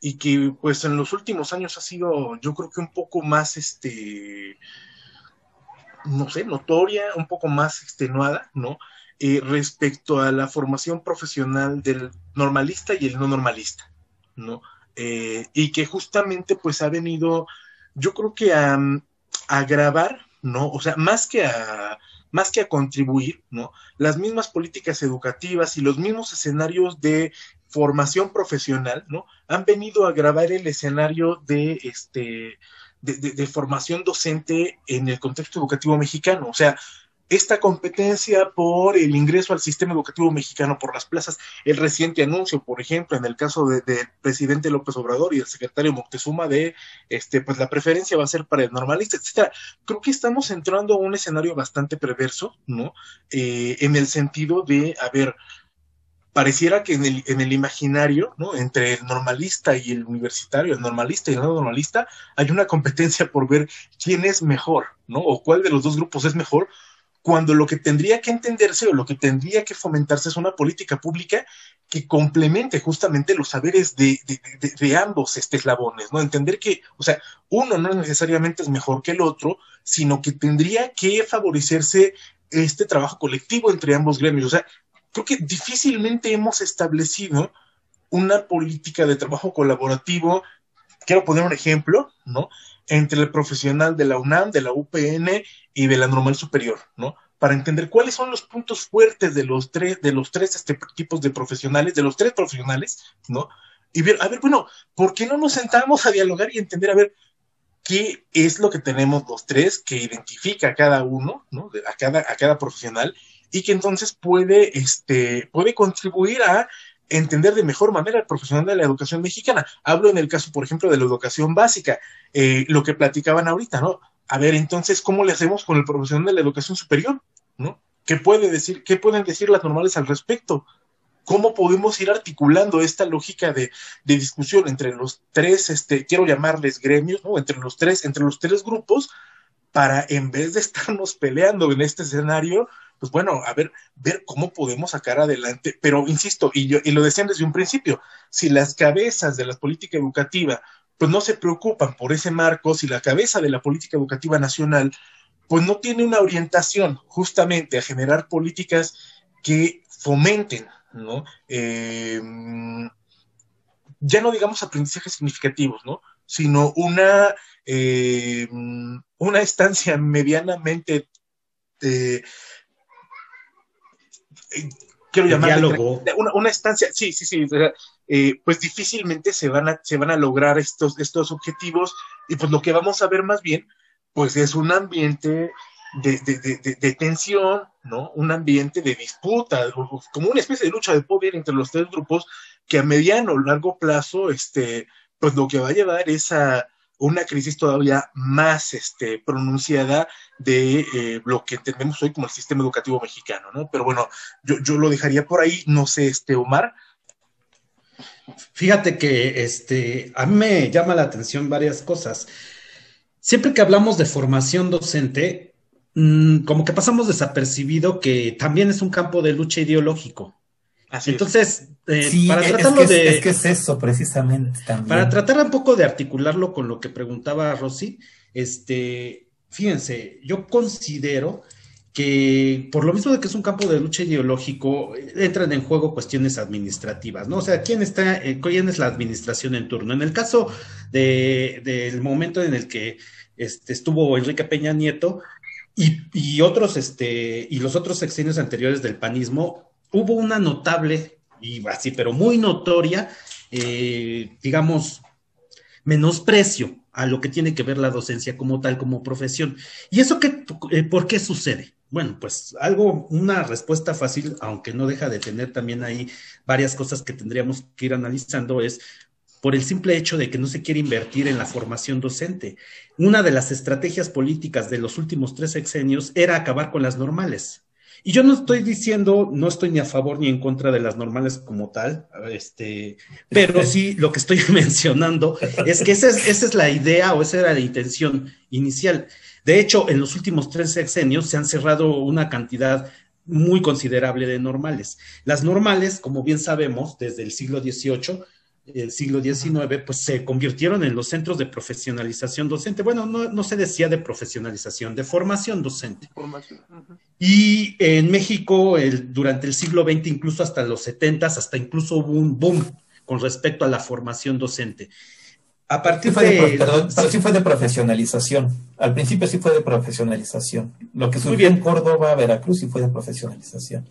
y que pues en los últimos años ha sido yo creo que un poco más este no sé notoria un poco más extenuada no eh, respecto a la formación profesional del normalista y el no normalista no eh, y que justamente pues ha venido yo creo que a, a agravar no o sea más que a más que a contribuir, ¿no? Las mismas políticas educativas y los mismos escenarios de formación profesional, ¿no? Han venido a grabar el escenario de este de, formación docente en el contexto educativo mexicano. O sea, esta competencia por el ingreso al sistema educativo mexicano por las plazas, el reciente anuncio, por ejemplo, en el caso del de presidente López Obrador y el secretario Moctezuma de, este, pues la preferencia va a ser para el normalista, etcétera. Creo que estamos entrando a un escenario bastante perverso, ¿no? Eh, en el sentido de, a ver, pareciera que en el, en el imaginario, ¿no? Entre el normalista y el universitario, el normalista y el no normalista, hay una competencia por ver quién es mejor, ¿no? O cuál de los dos grupos es mejor, cuando lo que tendría que entenderse o lo que tendría que fomentarse es una política pública que complemente justamente los saberes de, de, ambos este, eslabones, ¿no? Entender que, o sea, uno no necesariamente es mejor que el otro, sino que tendría que favorecerse este trabajo colectivo entre ambos gremios. O sea, creo que difícilmente hemos establecido una política de trabajo colaborativo. Quiero poner un ejemplo, ¿no? Entre el profesional de la UNAM, de la UPN y de la normal superior, ¿no? Para entender cuáles son los puntos fuertes de los tres, de los tres este, tipos de profesionales, de los tres profesionales, ¿no? Y ver, a ver, bueno, ¿por qué no nos sentamos a dialogar y entender, a ver, qué es lo que tenemos los tres que identifica a cada uno, ¿no? A cada, a cada profesional y que entonces puede, este, puede contribuir a entender de mejor manera al profesional de la educación mexicana. Hablo en el caso, por ejemplo, de la educación básica, eh, lo que platicaban ahorita, ¿no? A ver, entonces, ¿cómo le hacemos con el profesional de la educación superior? ¿No? ¿Qué, puede decir, ¿Qué pueden decir las normales al respecto? ¿Cómo podemos ir articulando esta lógica de, de discusión entre los tres, este, quiero llamarles gremios, ¿no? Entre los tres, entre los tres grupos, para en vez de estarnos peleando en este escenario, pues bueno, a ver, ver cómo podemos sacar adelante, pero insisto, y, yo, y lo decían desde un principio, si las cabezas de la política educativa pues no se preocupan por ese marco, si la cabeza de la política educativa nacional pues no tiene una orientación justamente a generar políticas que fomenten, ¿no? Eh, ya no digamos aprendizajes significativos, ¿no? Sino una, eh, una estancia medianamente eh, quiero llamar una, una, estancia, sí, sí, sí, eh, pues difícilmente se van, a, se van a lograr estos, estos objetivos y pues lo que vamos a ver más bien, pues es un ambiente de, de, de, de tensión, ¿no? Un ambiente de disputa, como una especie de lucha de poder entre los tres grupos que a mediano o largo plazo, este, pues lo que va a llevar es a una crisis todavía más este, pronunciada de eh, lo que entendemos hoy como el sistema educativo mexicano, ¿no? Pero bueno, yo, yo lo dejaría por ahí, no sé, este, Omar. Fíjate que este, a mí me llama la atención varias cosas. Siempre que hablamos de formación docente, mmm, como que pasamos desapercibido que también es un campo de lucha ideológico. Así Entonces, eh, sí, para tratarlo es que de. Es, que es eso, precisamente. También. Para tratar un poco de articularlo con lo que preguntaba Rosy, este, fíjense, yo considero que por lo mismo de que es un campo de lucha ideológico, entran en juego cuestiones administrativas, ¿no? O sea, ¿quién está, eh, quién es la administración en turno? En el caso de, del momento en el que este, estuvo Enrique Peña Nieto y, y otros, este, y los otros sexenios anteriores del panismo, hubo una notable, y así, pero muy notoria, eh, digamos, menosprecio a lo que tiene que ver la docencia como tal, como profesión. ¿Y eso qué, eh, por qué sucede? Bueno, pues algo, una respuesta fácil, aunque no deja de tener también ahí varias cosas que tendríamos que ir analizando, es por el simple hecho de que no se quiere invertir en la formación docente. Una de las estrategias políticas de los últimos tres sexenios era acabar con las normales. Y yo no estoy diciendo, no estoy ni a favor ni en contra de las normales como tal, este, pero sí lo que estoy mencionando es que esa es, esa es la idea o esa era la intención inicial. De hecho, en los últimos tres sexenios se han cerrado una cantidad muy considerable de normales. Las normales, como bien sabemos, desde el siglo XVIII, el siglo XIX, pues se convirtieron en los centros de profesionalización docente. Bueno, no, no se decía de profesionalización, de formación docente. Formación. Uh -huh. Y en México, el, durante el siglo XX, incluso hasta los 70, hasta incluso hubo un boom con respecto a la formación docente. A partir sí de, de, Perdón, pero sí fue de profesionalización. Al principio sí fue de profesionalización. Lo que surgió en Córdoba, Veracruz, sí fue de profesionalización.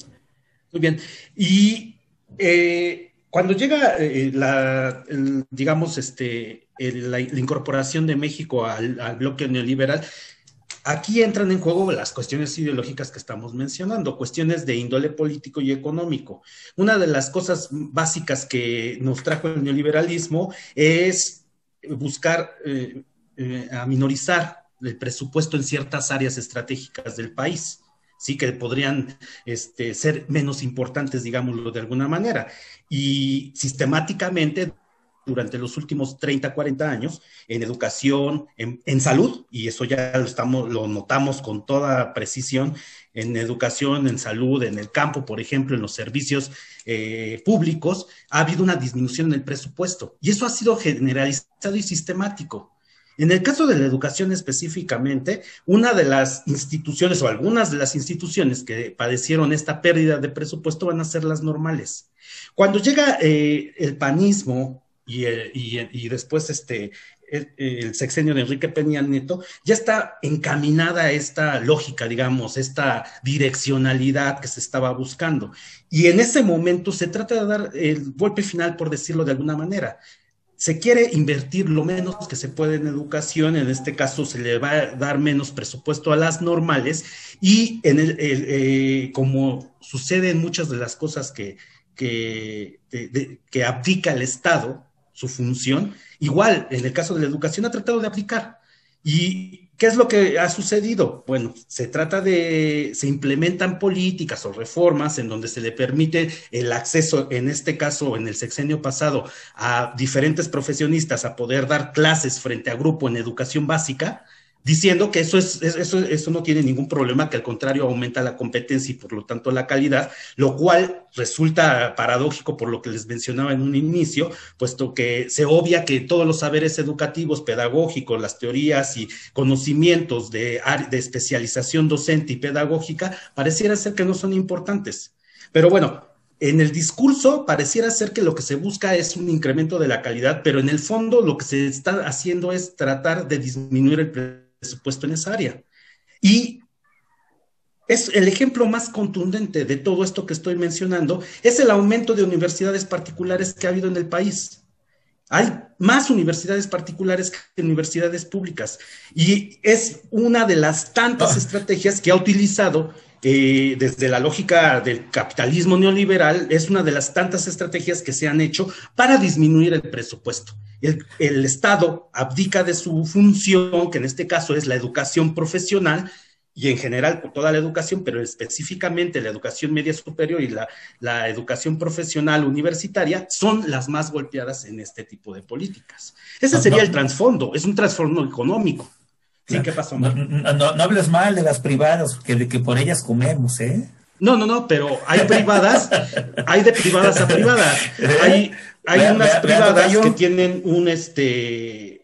Muy bien. Y eh, cuando llega eh, la, el, digamos, este, el, la, la, incorporación de México al, bloque neoliberal, aquí entran en juego las cuestiones ideológicas que estamos mencionando, cuestiones de índole político y económico. Una de las cosas básicas que nos trajo el neoliberalismo es buscar eh, eh, minorizar el presupuesto en ciertas áreas estratégicas del país sí que podrían este, ser menos importantes, digámoslo de alguna manera. Y sistemáticamente durante los últimos 30, 40 años en educación, en, salud, y eso ya lo, estamos, lo notamos con toda precisión, en educación, en salud, en el campo, por ejemplo, en los servicios eh, públicos, ha habido una disminución en el presupuesto. Y eso ha sido generalizado y sistemático. En el caso de la educación específicamente, una de las instituciones o algunas de las instituciones que padecieron esta pérdida de presupuesto van a ser las normales. Cuando llega eh, el panismo y, después este, el, sexenio de Enrique Peña Nieto, ya está encaminada esta lógica, digamos, esta direccionalidad que se estaba buscando. Y en ese momento se trata de dar el golpe final, por decirlo de alguna manera. Se quiere invertir lo menos que se puede en educación, en este caso se le va a dar menos presupuesto a las normales y en el, eh, como sucede en muchas de las cosas que, que, que el Estado, su función, igual en el caso de la educación ha tratado de aplicar. ¿Y qué es lo que ha sucedido? Bueno, se trata de, se implementan políticas o reformas en donde se le permite el acceso, en este caso, en el sexenio pasado, a diferentes profesionistas a poder dar clases frente a grupo en educación básica, diciendo que eso, es, eso, eso no tiene ningún problema, que al contrario aumenta la competencia y por lo tanto la calidad, lo cual resulta paradójico por lo que les mencionaba en un inicio, puesto que se obvia que todos los saberes educativos, pedagógicos, las teorías y conocimientos de, de especialización docente y pedagógica pareciera ser que no son importantes. Pero bueno, en el discurso pareciera ser que lo que se busca es un incremento de la calidad, pero en el fondo lo que se está haciendo es tratar de disminuir el presupuesto en esa área. Y es el ejemplo más contundente de todo esto que estoy mencionando, es el aumento de universidades particulares que ha habido en el país. Hay más universidades particulares que universidades públicas y es una de las tantas ah. estrategias que ha utilizado eh, desde la lógica del capitalismo neoliberal, es una de las tantas estrategias que se han hecho para disminuir el presupuesto. El, el, Estado abdica de su función, que en este caso es la educación profesional, y en general toda la educación, pero específicamente la educación media superior y la, la educación profesional universitaria, son las más golpeadas en este tipo de políticas. Ese sería el trasfondo, es un trasfondo económico. Sí, ¿qué pasó? No, no, hables mal de las privadas, que, de que por ellas comemos, ¿eh? No, no, no, pero hay privadas, hay de privadas a privadas. Hay, hay unas privadas que tienen un, este,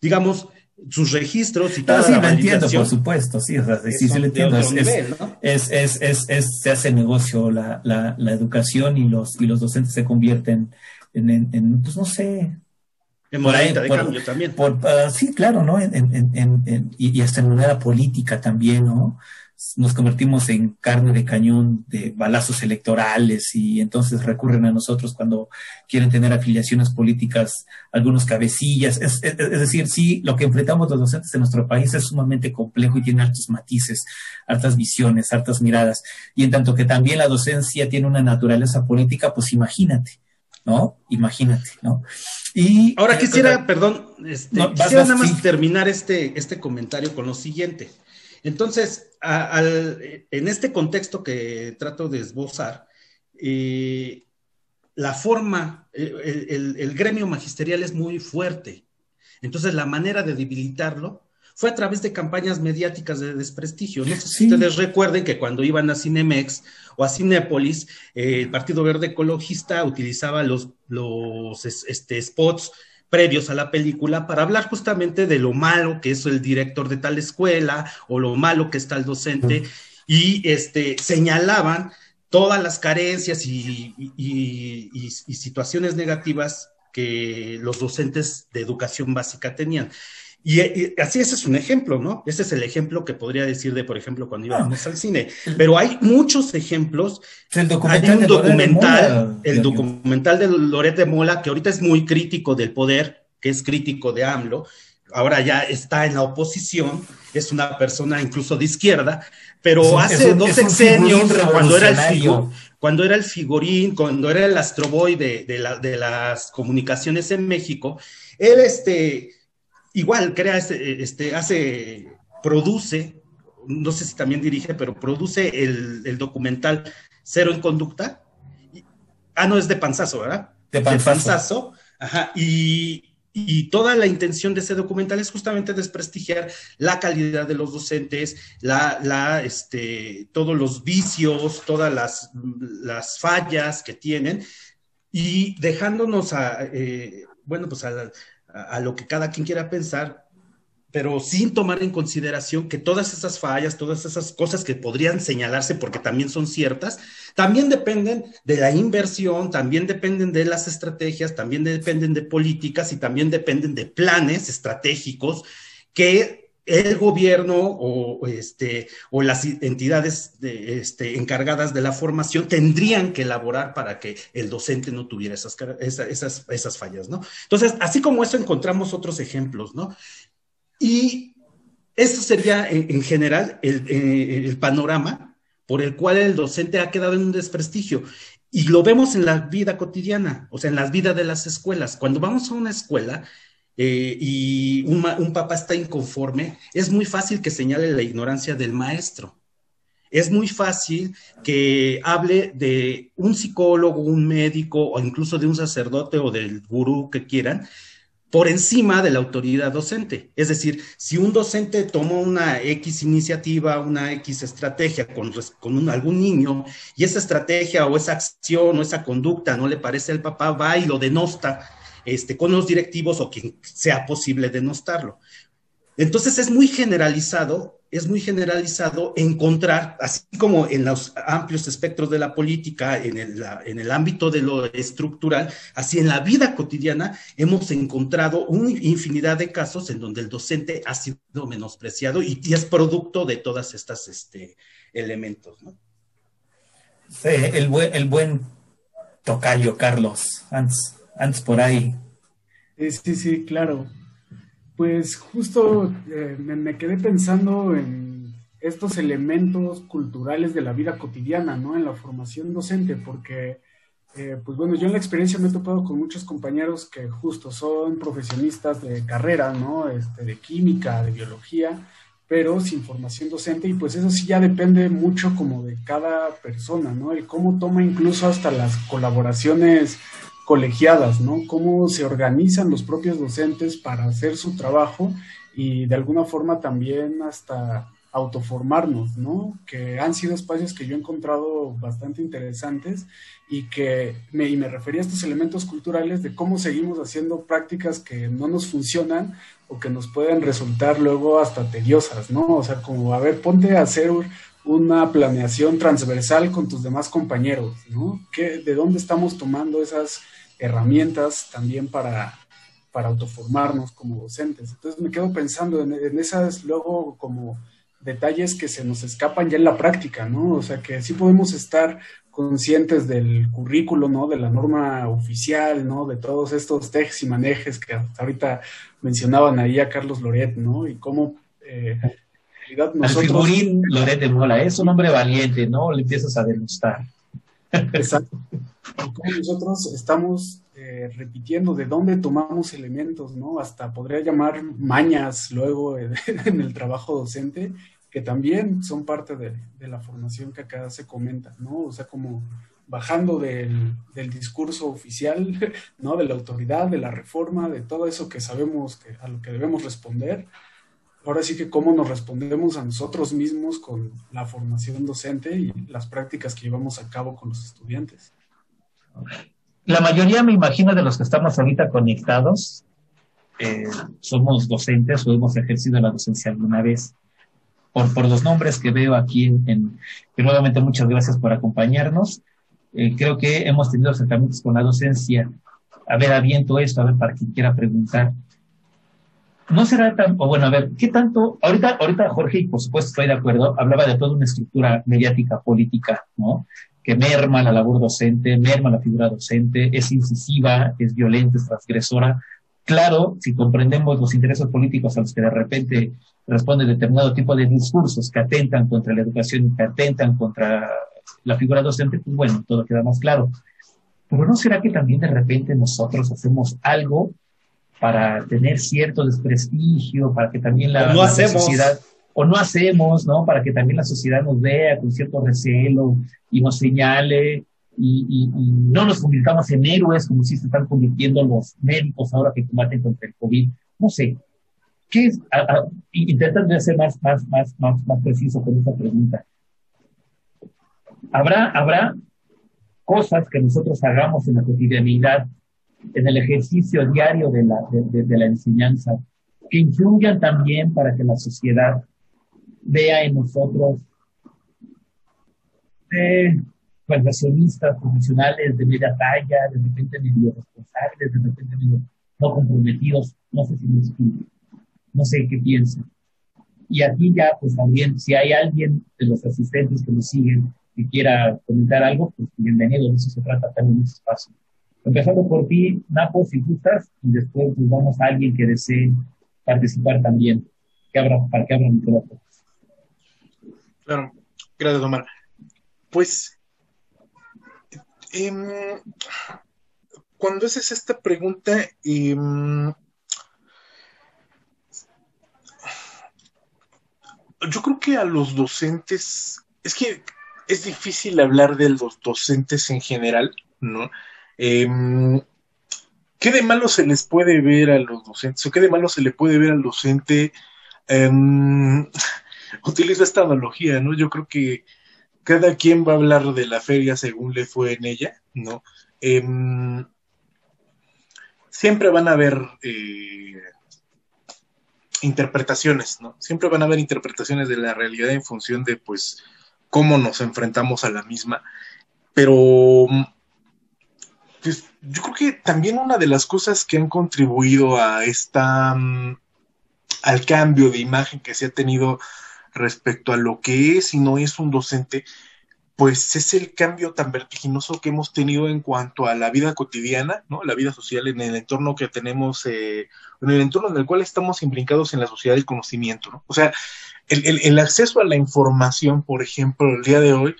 digamos, sus registros y todo. sí, lo entiendo, por supuesto, sí, o sea, sí, sí, lo entiendo. Es, es, es, se hace negocio la, la, la, educación y los, y los docentes se convierten en, en, en pues no sé, en de cambio también. Ah, sí, claro, ¿no? y, hasta en moneda política también, ¿no? Nos convertimos en carne de cañón de balazos electorales y entonces recurren a nosotros cuando quieren tener afiliaciones políticas, algunos cabecillas. Es, decir, sí, lo que enfrentamos los docentes en nuestro país es sumamente complejo y tiene altos matices, altas visiones, altas miradas. Y en tanto que también la docencia tiene una naturaleza política, pues imagínate ¿no? Imagínate, ¿no? Y ahora eh, quisiera, perdón, este, quisiera nada más terminar este, este comentario con lo siguiente. Entonces, en este contexto que trato de esbozar, eh, la forma, eh, el, gremio magisterial es muy fuerte. Entonces, la manera de debilitarlo fue a través de campañas mediáticas de desprestigio. No sé si ustedes recuerden que cuando iban a Cinemex o a Cinépolis, eh, el Partido Verde Ecologista utilizaba los, los este, spots previos a la película para hablar justamente de lo malo que es el director de tal escuela o lo malo que está el docente y este, señalaban todas las carencias y, y situaciones negativas que los docentes de educación básica tenían. Y, así ese es un ejemplo, ¿no? Ese es el ejemplo que podría decir de, por ejemplo, cuando íbamos al cine. Pero hay muchos ejemplos. El documental hay un documental, el documental de Loret de Mola, que ahorita es muy crítico del poder, que es crítico de AMLO. ahora ya está en la oposición, es una persona incluso de izquierda, pero hace dos sexenios, cuando era el cuando era el figurín, cuando era el astroboy de, de, las comunicaciones en México, él este, igual crea, este, este, hace, produce, no sé si también dirige, pero produce el, documental Cero en Conducta. Ah, no, es de Panzazo, ¿verdad? De Panzazo. Ajá, y, y toda la intención de ese documental es justamente desprestigiar la calidad de los docentes, la, la, este, todos los vicios, todas las, las fallas que tienen y dejándonos a, eh, bueno, pues a, a, lo que cada quien quiera pensar, pero sin tomar en consideración que todas esas fallas, todas esas cosas que podrían señalarse porque también son ciertas, también dependen de la inversión, también dependen de las estrategias, también dependen de políticas y también dependen de planes estratégicos que el gobierno o, este, o las entidades de, este, encargadas de la formación tendrían que elaborar para que el docente no tuviera esas, esas, esas fallas, ¿no? Entonces, así como eso encontramos otros ejemplos, ¿no? Y eso sería en, general eh, el, panorama por el cual el docente ha quedado en un desprestigio. Y lo vemos en la vida cotidiana, o sea, en la vida de las escuelas. Cuando vamos a una escuela eh, y un, papá está inconforme, es muy fácil que señale la ignorancia del maestro. Es muy fácil que hable de un psicólogo, un médico o incluso de un sacerdote o del gurú que quieran, por encima de la autoridad docente. Es decir, si un docente tomó una X iniciativa, una X estrategia con algún niño y esa estrategia o esa acción o esa conducta no le parece al papá, va y lo denosta este, con los directivos o quien sea posible denostarlo. Entonces es muy generalizado, es muy generalizado encontrar, así como en los amplios espectros de la política, en el, ámbito de lo estructural, así en la vida cotidiana hemos encontrado una infinidad de casos en donde el docente ha sido menospreciado y, es producto de todas estas este, elementos. el buen, el buen tocayo, Carlos, antes, antes por ahí. Sí, sí, claro. Pues justo eh, me, quedé pensando en estos elementos culturales de la vida cotidiana, ¿no? En la formación docente, porque, eh, pues bueno, yo en la experiencia me he topado con muchos compañeros que justo son profesionistas de carrera, ¿no? Este, de química, de biología, pero sin formación docente, y pues eso sí ya depende mucho como de cada persona, ¿no? El cómo toma incluso hasta las colaboraciones colegiadas, ¿no? Cómo se organizan los propios docentes para hacer su trabajo y de alguna forma también hasta autoformarnos, ¿no? Que han sido espacios que yo he encontrado bastante interesantes y que me, y me refería a estos elementos culturales de cómo seguimos haciendo prácticas que no nos funcionan o que nos pueden resultar luego hasta tediosas, ¿no? O sea, como, a ver, ponte a hacer una planeación transversal con tus demás compañeros, ¿no? ¿Qué, ¿De dónde estamos tomando esas herramientas también para, para autoformarnos como docentes. Entonces me quedo pensando en, esas luego como detalles que se nos escapan ya en la práctica, ¿no? O sea, que sí podemos estar conscientes del currículo, ¿no? De la norma oficial, ¿no? De todos estos tejes y manejes que hasta ahorita mencionaban ahí a Carlos Loret, ¿no? Y cómo eh, en realidad nosotros... El Loret de Mola es un hombre valiente, ¿no? Le empiezas a demostrar. Exacto. Nosotros estamos eh, repitiendo de dónde tomamos elementos, ¿no? Hasta podría llamar mañas luego en el trabajo docente, que también son parte de, la formación que acá se comenta, ¿no? O sea, como bajando del, del, discurso oficial, ¿no? De la autoridad, de la reforma, de todo eso que sabemos que, a lo que debemos responder, ahora sí que cómo nos respondemos a nosotros mismos con la formación docente y las prácticas que llevamos a cabo con los estudiantes. La mayoría, me imagino, de los que estamos ahorita conectados, eh, somos docentes o hemos ejercido la docencia alguna vez. Por, por los nombres que veo aquí, en, que nuevamente muchas gracias por acompañarnos. Eh, creo que hemos tenido acercamientos con la docencia. A ver, aviento esto, a ver, para quien quiera preguntar no será tan, o bueno, a ver, ¿qué tanto? Ahorita, ahorita Jorge, y por supuesto estoy de acuerdo, hablaba de toda una estructura mediática política, ¿no? Que merma la labor docente, merma la figura docente, es incisiva, es violenta, es transgresora. claro, si comprendemos los intereses políticos a los que de repente responde determinado tipo de discursos que atentan contra la educación, que atentan contra la figura docente, pues bueno, todo queda más claro. Pero ¿no será que también de repente nosotros hacemos algo para tener cierto desprestigio, para que también la, no hacemos. sociedad, o no hacemos, ¿no? Para que también la sociedad nos vea con cierto recelo y nos señale y, y, y no nos convirtamos en héroes como si se están convirtiendo los médicos ahora que combaten contra el COVID. No sé, ¿Qué es? A, a, intentando ser más, más, más, más, más preciso con esta pregunta. ¿Habrá, habrá cosas que nosotros hagamos en la cotidianidad, en el ejercicio diario de la, de, de, de la enseñanza, que influyan también para que la sociedad vea en nosotros eh, profesionistas, profesionales de media talla, de repente medio responsables, de repente medio no comprometidos, no sé si me explico no sé qué piensan. Y aquí ya, pues también, si hay alguien de los asistentes que nos siguen que quiera comentar algo, pues bienvenido, de eso se trata también en este espacio. Empezando por ti, Napo, si gustas, y después pues, vamos a alguien que desee participar también, que abra, para que abra el micrófono. Claro, gracias, Omar. Pues, eh, cuando haces esta pregunta, eh, yo creo que a los docentes, es que es difícil hablar de los docentes en general, ¿no? Eh, ¿Qué de malo se les puede ver a los docentes o qué de malo se le puede ver al docente? Eh, utilizo esta analogía, ¿no? Yo creo que cada quien va a hablar de la feria según le fue en ella, ¿no? Eh, siempre van a haber eh, interpretaciones, ¿no? Siempre van a haber interpretaciones de la realidad en función de, pues, cómo nos enfrentamos a la misma. Pero, pues, yo creo que también una de las cosas que han contribuido a esta, um, al cambio de imagen que se ha tenido respecto a lo que es y no es un docente, pues es el cambio tan vertiginoso que hemos tenido en cuanto a la vida cotidiana, ¿no? La vida social en el entorno que tenemos, eh, en el entorno en el cual estamos imbricados en la sociedad del conocimiento, ¿no? O sea, el, el, el acceso a la información, por ejemplo, el día de hoy,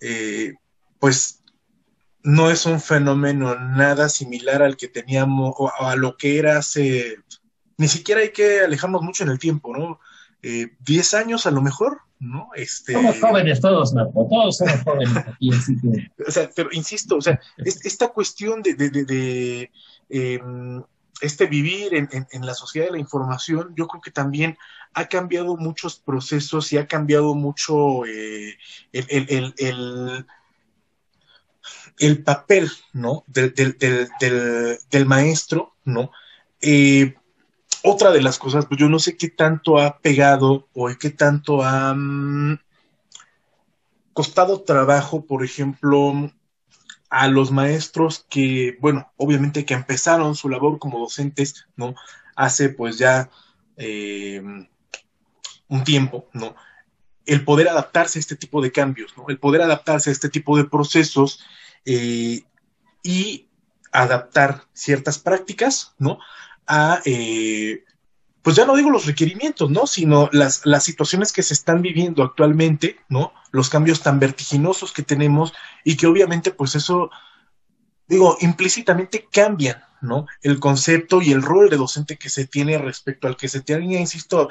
eh, pues no es un fenómeno nada similar al que teníamos o a lo que era hace, ni siquiera hay que alejarnos mucho en el tiempo, ¿no? Eh, 10 años a lo mejor, ¿no? Este... Somos jóvenes todos, Marco, todos somos jóvenes aquí, así que... O sea, pero insisto, o sea, es, esta cuestión de, de, de, de eh, este vivir en, en, en, la sociedad de la información, yo creo que también ha cambiado muchos procesos y ha cambiado mucho eh, el, el, el, el, papel, ¿no? Del, del, del, del maestro, ¿no? Eh, otra de las cosas, pues yo no sé qué tanto ha pegado o qué tanto ha um, costado trabajo, por ejemplo, a los maestros que, bueno, obviamente que empezaron su labor como docentes, ¿no? Hace pues ya eh, un tiempo, ¿no? El poder adaptarse a este tipo de cambios, ¿no? El poder adaptarse a este tipo de procesos eh, y adaptar ciertas prácticas, ¿no? a, eh, pues ya no digo los requerimientos, ¿no? Sino las, las situaciones que se están viviendo actualmente, ¿no? Los cambios tan vertiginosos que tenemos y que obviamente, pues eso, digo, implícitamente cambian, ¿no? El concepto y el rol de docente que se tiene respecto al que se tenía, insisto,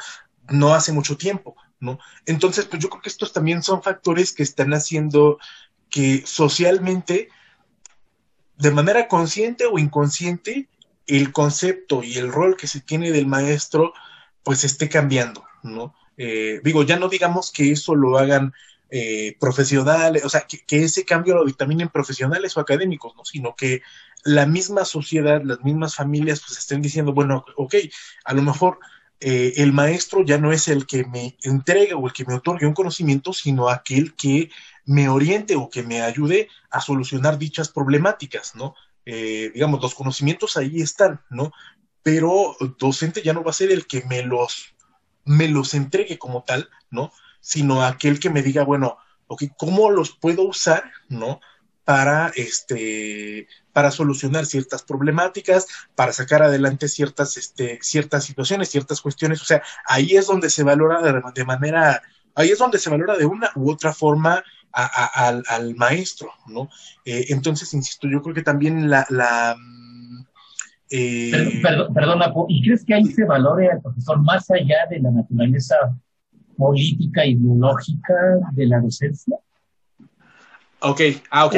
no hace mucho tiempo, ¿no? Entonces, pues yo creo que estos también son factores que están haciendo que socialmente, de manera consciente o inconsciente, el concepto y el rol que se tiene del maestro pues esté cambiando, ¿no? Eh, digo, ya no digamos que eso lo hagan eh, profesionales, o sea, que, que, ese cambio lo dictaminen profesionales o académicos, ¿no? Sino que la misma sociedad, las mismas familias, pues estén diciendo, bueno, ok, a lo mejor eh, el maestro ya no es el que me entrega o el que me otorgue un conocimiento, sino aquel que me oriente o que me ayude a solucionar dichas problemáticas, ¿no? eh, digamos, los conocimientos ahí están, ¿no? Pero docente ya no va a ser el que me los, me los entregue como tal, ¿no? Sino aquel que me diga, bueno, ok, ¿cómo los puedo usar, ¿no? Para este para solucionar ciertas problemáticas, para sacar adelante ciertas este, ciertas situaciones, ciertas cuestiones, o sea, ahí es donde se valora de, manera ahí es donde se valora de una u otra forma al, maestro, ¿no? Eh, entonces, insisto, yo creo que también la, la eh... perdona, ¿y crees que ahí se valore al profesor más allá de la naturaleza política, ideológica de la docencia? Ok, ah, ok.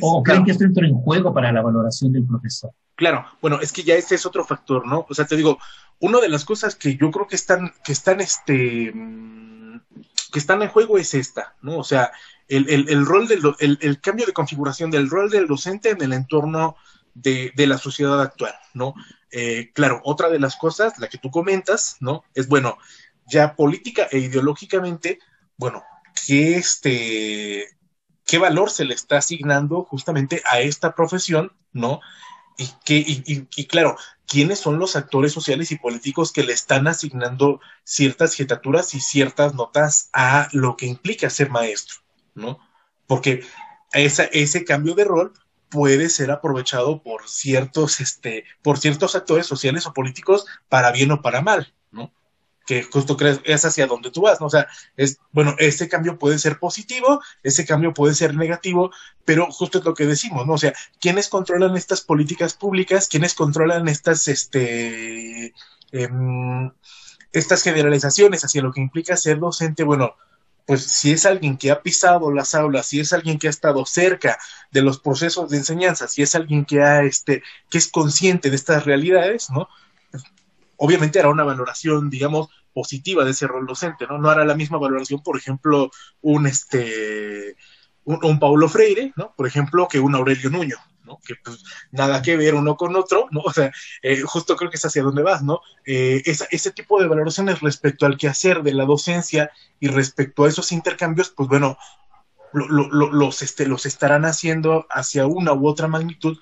¿O, creen que esto entra en juego para la valoración del profesor? Claro, bueno, es que ya este es otro factor, ¿no? O sea, te digo, una de las cosas que yo creo que están, que están, este, que están en juego es esta, ¿no? O sea, el, el, el rol del, el, el, cambio de configuración del rol del docente en el entorno de, de la sociedad actual, ¿no? Eh, claro, otra de las cosas, la que tú comentas, ¿no? Es, bueno, ya política e ideológicamente, bueno, que este, qué valor se le está asignando justamente a esta profesión, ¿no? Y, que, y, y, claro, quiénes son los actores sociales y políticos que le están asignando ciertas jetaturas y ciertas notas a lo que implica ser maestro, ¿no? Porque esa, ese cambio de rol puede ser aprovechado por ciertos, este, por ciertos actores sociales o políticos para bien o para mal. Que justo crees es hacia donde tú vas, ¿no? O sea, es, bueno, ese cambio puede ser positivo, ese cambio puede ser negativo, pero justo es lo que decimos, ¿no? O sea, ¿quiénes controlan estas políticas públicas? ¿Quiénes controlan estas, este, em, estas generalizaciones hacia lo que implica ser docente? Bueno, pues si es alguien que ha pisado las aulas, si es alguien que ha estado cerca de los procesos de enseñanza, si es alguien que ha, este, que es consciente de estas realidades, ¿no? Obviamente hará una valoración, digamos, positiva de ese rol docente, ¿no? No hará la misma valoración, por ejemplo, un este un, Paulo Freire, ¿no? Por ejemplo, que un Aurelio Nuño, ¿no? Que pues nada que ver uno con otro, ¿no? O sea, eh, justo creo que es hacia donde vas, ¿no? Eh, ese tipo de valoraciones respecto al quehacer de la docencia y respecto a esos intercambios, pues bueno, los, este, los estarán haciendo hacia una u otra magnitud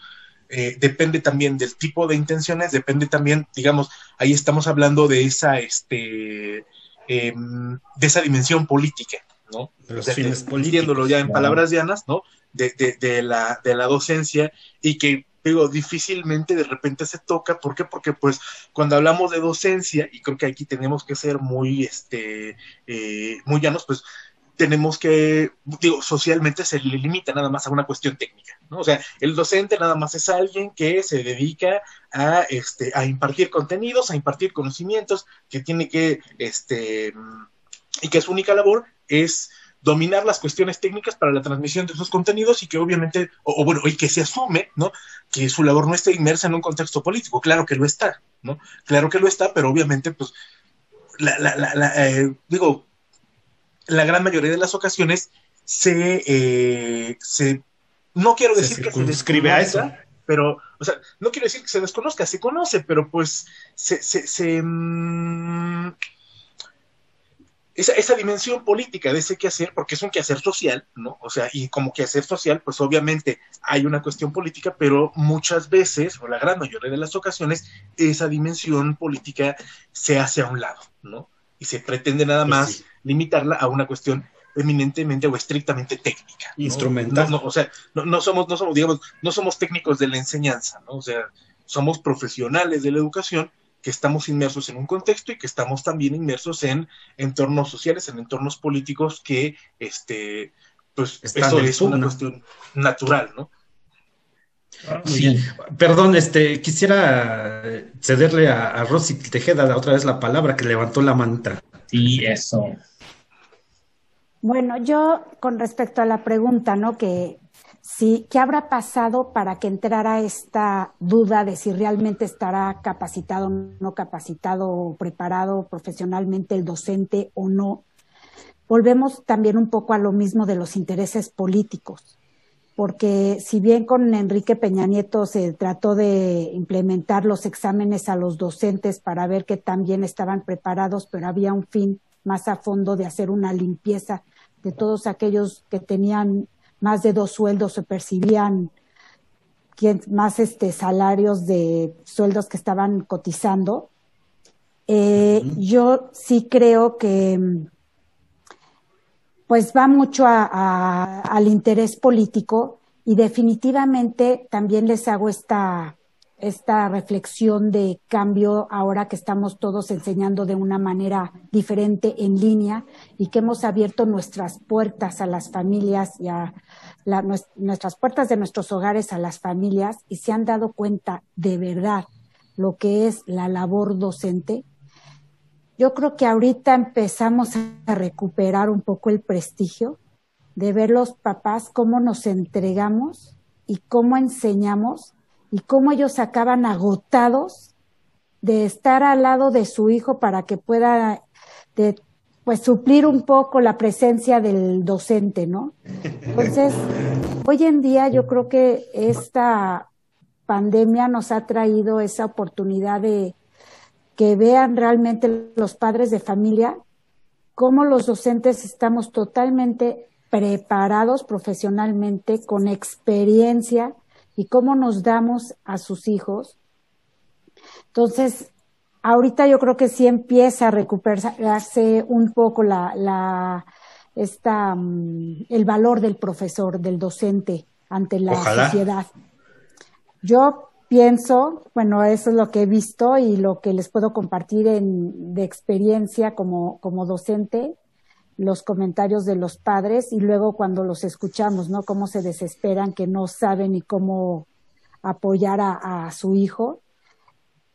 eh, depende también del tipo de intenciones, depende también, digamos, ahí estamos hablando de esa, este, em, de esa dimensión política, ¿no? Los fines ya en palabras llanas, ¿no? De, de, de, la, de la docencia y que digo, difícilmente de repente se toca, ¿por qué? Porque pues cuando hablamos de docencia, y creo que aquí tenemos que ser muy, este, eh, muy llanos, pues tenemos que, digo, socialmente se le limita nada más a una cuestión técnica, ¿no? O sea, el docente nada más es alguien que se dedica a, este, a impartir contenidos, a impartir conocimientos, que tiene que, este, y que su única labor es dominar las cuestiones técnicas para la transmisión de esos contenidos y que obviamente, o, bueno, y que se asume, ¿no? Que su labor no esté inmersa en un contexto político. Claro que lo está, ¿no? Claro que lo está, pero obviamente, pues, la, la, la, eh, digo, la gran mayoría de las ocasiones se, eh, se no quiero decir que se describe a eso, pero, o sea, no quiero decir que se desconozca, se conoce, pero pues se, se, se mm, esa, esa, dimensión política de ese quehacer, porque es un quehacer social, ¿no? O sea, y como quehacer social, pues obviamente hay una cuestión política, pero muchas veces, o la gran mayoría de las ocasiones, esa dimensión política se hace a un lado, ¿no? Y se pretende nada pues más limitarla a una cuestión eminentemente o estrictamente técnica. Instrumental. o sea, no, somos, no somos, digamos, no somos técnicos de la enseñanza, ¿no? O sea, somos profesionales de la educación que estamos inmersos en un contexto y que estamos también inmersos en entornos sociales, en entornos políticos que, este, pues, eso es una cuestión natural, ¿no? Ah, sí, perdón, este, quisiera cederle a, a Rosy Tejeda otra vez la palabra que levantó la manta. Sí, eso. Bueno, yo con respecto a la pregunta, ¿no? Que sí, ¿qué habrá pasado para que entrara esta duda de si realmente estará capacitado, no capacitado, preparado profesionalmente el docente o no? Volvemos también un poco a lo mismo de los intereses políticos, porque si bien con Enrique Peña Nieto se trató de implementar los exámenes a los docentes para ver que también estaban preparados, pero había un fin más a fondo de hacer una limpieza de todos aquellos que tenían más de dos sueldos o percibían más este salarios de sueldos que estaban cotizando. Eh, yo sí creo que pues va mucho al interés político Y definitivamente también les hago esta, esta reflexión de cambio ahora que estamos todos enseñando de una manera diferente en línea y que hemos abierto nuestras puertas a las familias y a nuestras puertas de nuestros hogares a las familias y se han dado cuenta de verdad lo que es la labor docente, yo creo que ahorita empezamos a recuperar un poco el prestigio de ver los papás cómo nos entregamos y cómo enseñamos y cómo ellos acaban agotados de estar al lado de su hijo para que pueda pues suplir un poco la presencia del docente, ¿no? Entonces, hoy en día yo creo que esta pandemia nos ha traído esa oportunidad de que vean realmente los padres de familia cómo los docentes estamos totalmente preparados profesionalmente, con experiencia y cómo nos damos a sus hijos. Entonces, ahorita yo creo que sí empieza a recuperarse un poco la, la esta, mm, el valor del profesor, del docente ante la sociedad. Yo pienso, bueno, eso es lo que he visto y lo que les puedo compartir en, de experiencia como, como docente, los comentarios de los padres y luego cuando los escuchamos, ¿no? Cómo se desesperan, que no saben ni cómo apoyar a, su hijo.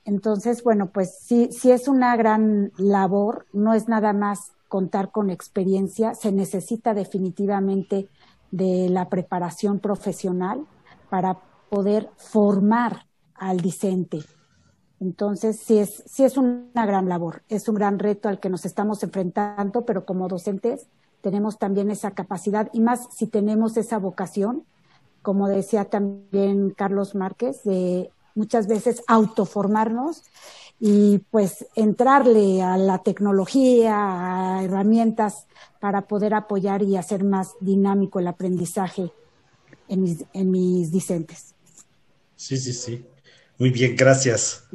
Entonces, bueno, pues sí, sí es una gran labor, no es nada más contar con experiencia, se necesita definitivamente de la preparación profesional para poder formar al discente. Entonces, sí es, sí es una gran labor, es un gran reto al que nos estamos enfrentando, pero como docentes tenemos también esa capacidad y más si tenemos esa vocación, como decía también Carlos Márquez, de muchas veces autoformarnos y pues entrarle a la tecnología, a herramientas para poder apoyar y hacer más dinámico el aprendizaje en mis, en mis discentes. Sí, sí, sí. Muy bien, gracias.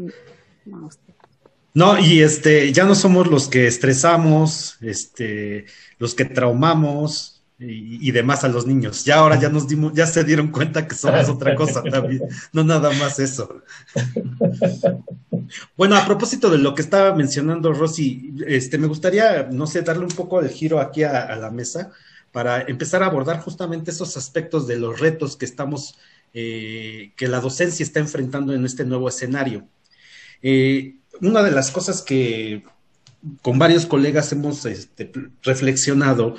No, y este, ya no somos los que estresamos, este, los que traumamos y, demás a los niños. Ya ahora ya nos dimos, ya se dieron cuenta que somos otra cosa también, no nada más eso. Bueno, a propósito de lo que estaba mencionando Rosy, este, me gustaría, no sé, darle un poco de giro aquí a la mesa para empezar a abordar justamente esos aspectos de los retos que estamos eh, que la docencia está enfrentando en este nuevo escenario. Eh, una de las cosas que con varios colegas hemos este, reflexionado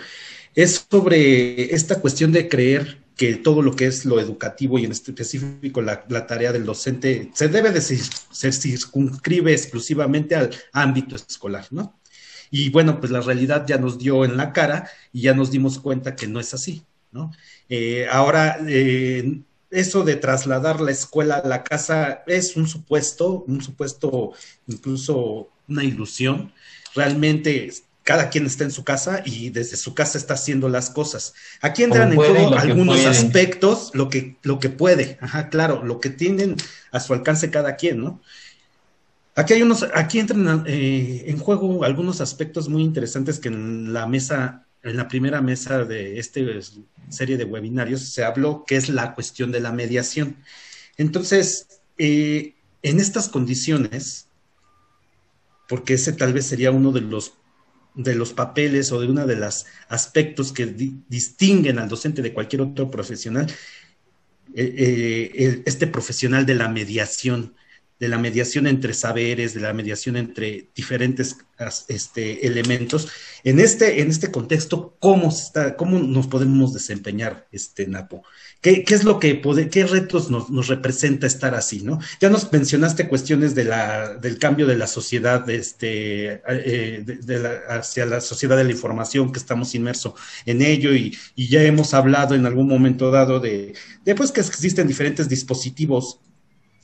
es sobre esta cuestión de creer que todo lo que es lo educativo y en específico la, tarea del docente se debe de se circunscribe exclusivamente al ámbito escolar, ¿no? Y bueno, pues la realidad ya nos dio en la cara y ya nos dimos cuenta que no es así, ¿no? Eh, ahora, eso de trasladar la escuela a la casa es un supuesto, un supuesto, incluso una ilusión. Realmente cada quien está en su casa y desde su casa está haciendo las cosas. Aquí entran en juego algunos aspectos, lo que, lo que puede, ajá, claro, lo que tienen a su alcance cada quien, ¿no? Aquí hay unos, aquí entran eh, en juego algunos aspectos muy interesantes que en la mesa en la primera mesa de esta serie de webinarios se habló que es la cuestión de la mediación. Entonces, eh, en estas condiciones, porque ese tal vez sería uno de los de los papeles o de uno de los aspectos que distinguen al docente de cualquier otro profesional, eh, eh, este profesional de la mediación, de la mediación entre saberes, de la mediación entre diferentes este, elementos. En este, en este contexto, ¿cómo, ¿cómo nos podemos desempeñar, este, Napo? ¿Qué, qué es lo que, qué retos nos, nos, representa estar así, no? Ya nos mencionaste cuestiones de la, del cambio de la sociedad este, eh, de, la, hacia la sociedad de la información, que estamos inmersos en ello y, y, ya hemos hablado en algún momento dado de, de pues, que existen diferentes dispositivos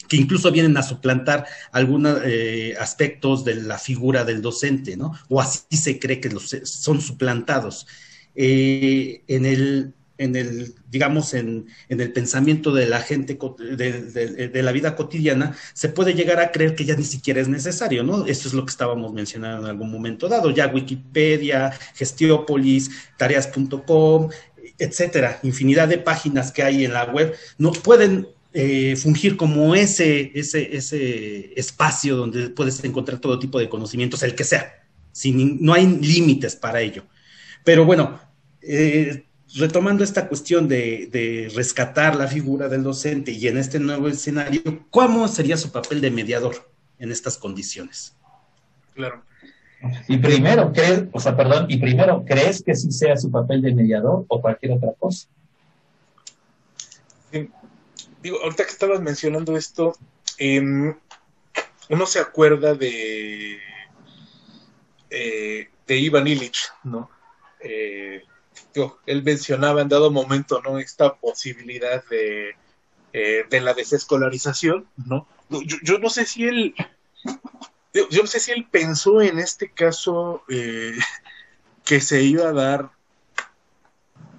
que incluso vienen a suplantar algunos eh, aspectos de la figura del docente, ¿no? O así se cree que los, son suplantados. Eh, en el, en el, digamos, en, en, el pensamiento de la gente de, de, la vida cotidiana, se puede llegar a creer que ya ni siquiera es necesario, ¿no? Esto es lo que estábamos mencionando en algún momento dado. Ya Wikipedia, Gestiópolis, tareas.com, etcétera, infinidad de páginas que hay en la web, no pueden eh, fungir como ese, ese, ese espacio donde puedes encontrar todo tipo de conocimientos, el que sea. Sin, no hay límites para ello. Pero bueno, eh, retomando esta cuestión de, rescatar la figura del docente y en este nuevo escenario, ¿cómo sería su papel de mediador en estas condiciones? Claro. Y primero, ¿crees, o sea, perdón, y primero, ¿crees que sí sea su papel de mediador o cualquier otra cosa? Digo, ahorita que estabas mencionando esto, em, uno se acuerda de eh, de Ivan Illich, ¿no? Eh, él mencionaba en dado momento, ¿no? Esta posibilidad de, eh, de la desescolarización, ¿no? Yo, no sé si él, yo, no sé si él pensó en este caso que se iba a dar,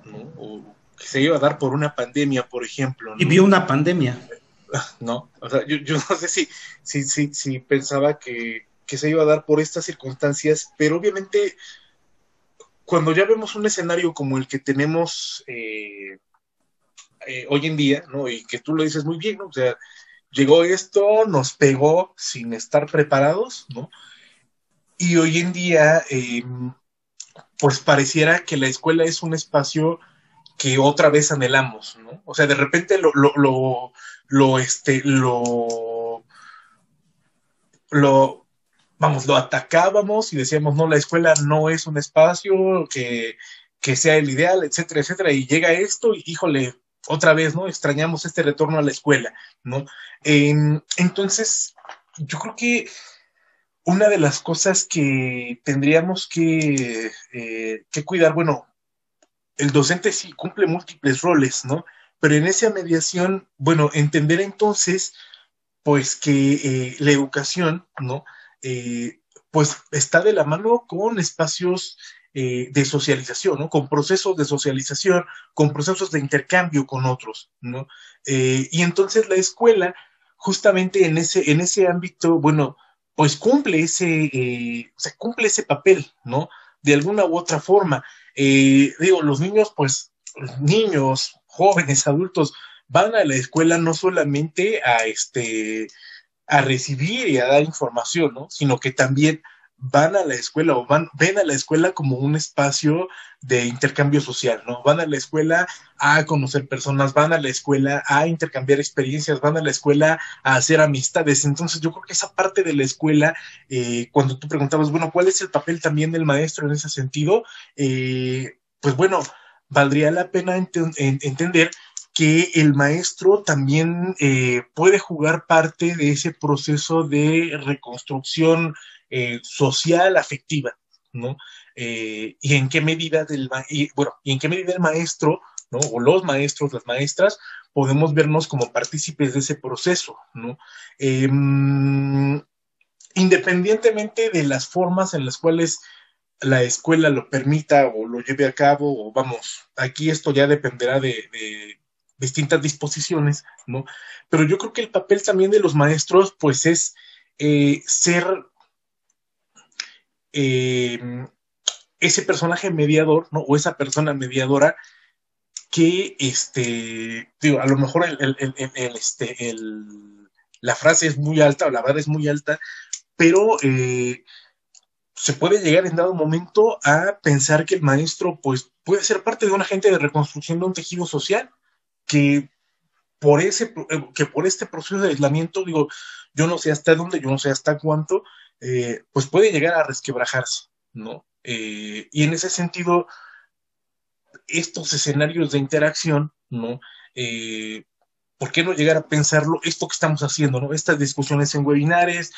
¿no? Que se iba a dar por una pandemia, por ejemplo. Y vio una pandemia. No, o sea, yo, yo no sé si, si, si, si pensaba que, que se iba a dar por estas circunstancias, pero obviamente cuando ya vemos un escenario como el que tenemos eh, eh, hoy en día, ¿no? Y que tú lo dices muy bien, ¿no? O sea, llegó esto, nos pegó sin estar preparados, ¿no? Y hoy en día, em, pues pareciera que la escuela es un espacio que otra vez anhelamos, ¿no? O sea, de repente lo, lo, lo, lo este, lo, lo, vamos, lo atacábamos y decíamos, no, la escuela no es un espacio que, sea el ideal, etcétera, etcétera, y llega esto y híjole, otra vez, ¿no? Extrañamos este retorno a la escuela, ¿no? entonces, yo creo que una de las cosas que tendríamos que, eh, que cuidar, bueno, el docente sí cumple múltiples roles, ¿no? Pero en esa mediación, bueno, entender entonces, pues que eh, la educación, ¿no? Eh, pues está de la mano con espacios eh, de socialización, ¿no? Con procesos de socialización, con procesos de intercambio con otros, ¿no? Eh, y entonces la escuela, justamente en ese, en ese ámbito, bueno, pues cumple ese, cumple ese papel, ¿no? De alguna u otra forma. Digo, los niños, pues, niños, jóvenes, adultos, van a la escuela no solamente a este a recibir y a dar información, ¿no? Sino que también van a la escuela o van, ven a la escuela como un espacio de intercambio social, ¿no? Van a la escuela a conocer personas, van a la escuela a intercambiar experiencias, van a la escuela a hacer amistades. Entonces yo creo que esa parte de la escuela, eh, cuando tú preguntabas, bueno, ¿cuál es el papel también del maestro en ese sentido? Eh, pues bueno, valdría la pena entender que el maestro también eh, puede jugar parte de ese proceso de reconstrucción eh, social afectiva, ¿no? Eh, y en qué medida del bueno, y en qué medida el maestro, ¿no? O los maestros, las maestras, podemos vernos como partícipes de ese proceso, ¿no? Em, independientemente de las formas en las cuales la escuela lo permita o lo lleve a cabo, o vamos, aquí esto ya dependerá de, distintas disposiciones, ¿no? Pero yo creo que el papel también de los maestros, pues es eh, ser eh, ese personaje mediador, ¿no? O esa persona mediadora que, este, digo, a lo mejor el, este, la frase es muy alta o la verdad es muy alta, pero eh, se puede llegar en dado momento a pensar que el maestro, pues, puede ser parte de un agente de reconstrucción de un tejido social, que por ese eh, que por este proceso de aislamiento, digo, yo no sé hasta dónde, yo no sé hasta cuánto, eh, pues puede llegar a resquebrajarse, ¿no? Eh, y en ese sentido, estos escenarios de interacción, ¿no? ¿Por qué no llegar a pensarlo esto que estamos haciendo, ¿no? Estas discusiones en webinares,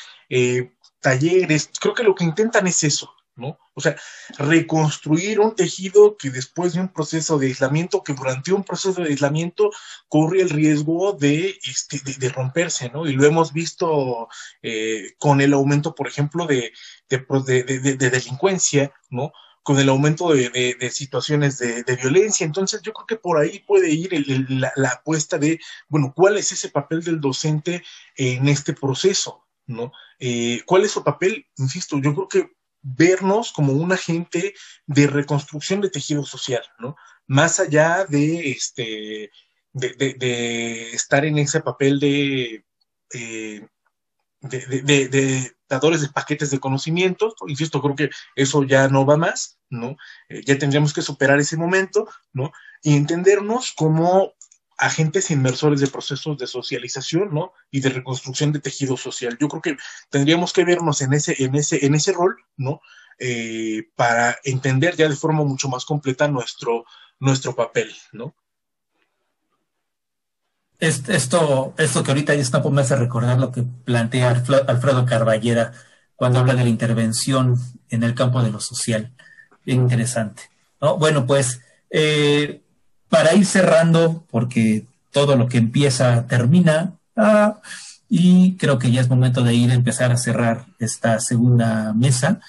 talleres, creo que lo que intentan es eso, ¿no? O sea, reconstruir un tejido que después de un proceso de aislamiento, que durante un proceso de aislamiento corre el riesgo de, este, de, romperse, ¿no? Y lo hemos visto eh, con el aumento, por ejemplo, de, de, delincuencia, ¿no? Con el aumento de, situaciones de, violencia. Entonces, yo creo que por ahí puede ir la, apuesta de, bueno, ¿cuál es ese papel del docente en este proceso? ¿no? Eh, ¿Cuál es su papel? Insisto, yo creo que vernos como un agente de reconstrucción de tejido social, ¿no? Más allá de, este, de, estar en ese papel de, eh, de, dadores de paquetes de conocimientos, insisto, creo que eso ya no va más, ¿no? Eh, ya tendríamos que superar ese momento, ¿no? Y entendernos como agentes inmersores de procesos de socialización, ¿no? Y de reconstrucción de tejido social. Yo creo que tendríamos que vernos en ese, en ese, en ese rol, ¿no? Eh, para entender ya de forma mucho más completa nuestro, nuestro papel, ¿no? Esto, esto que ahorita ya está me hace recordar lo que plantea Alfredo Carballera cuando habla de la intervención en el campo de lo social. Bien interesante. ¿no? Bueno, pues eh, para ir cerrando, porque todo lo que empieza termina, ah, y creo que ya es momento de ir a empezar a cerrar esta segunda mesa.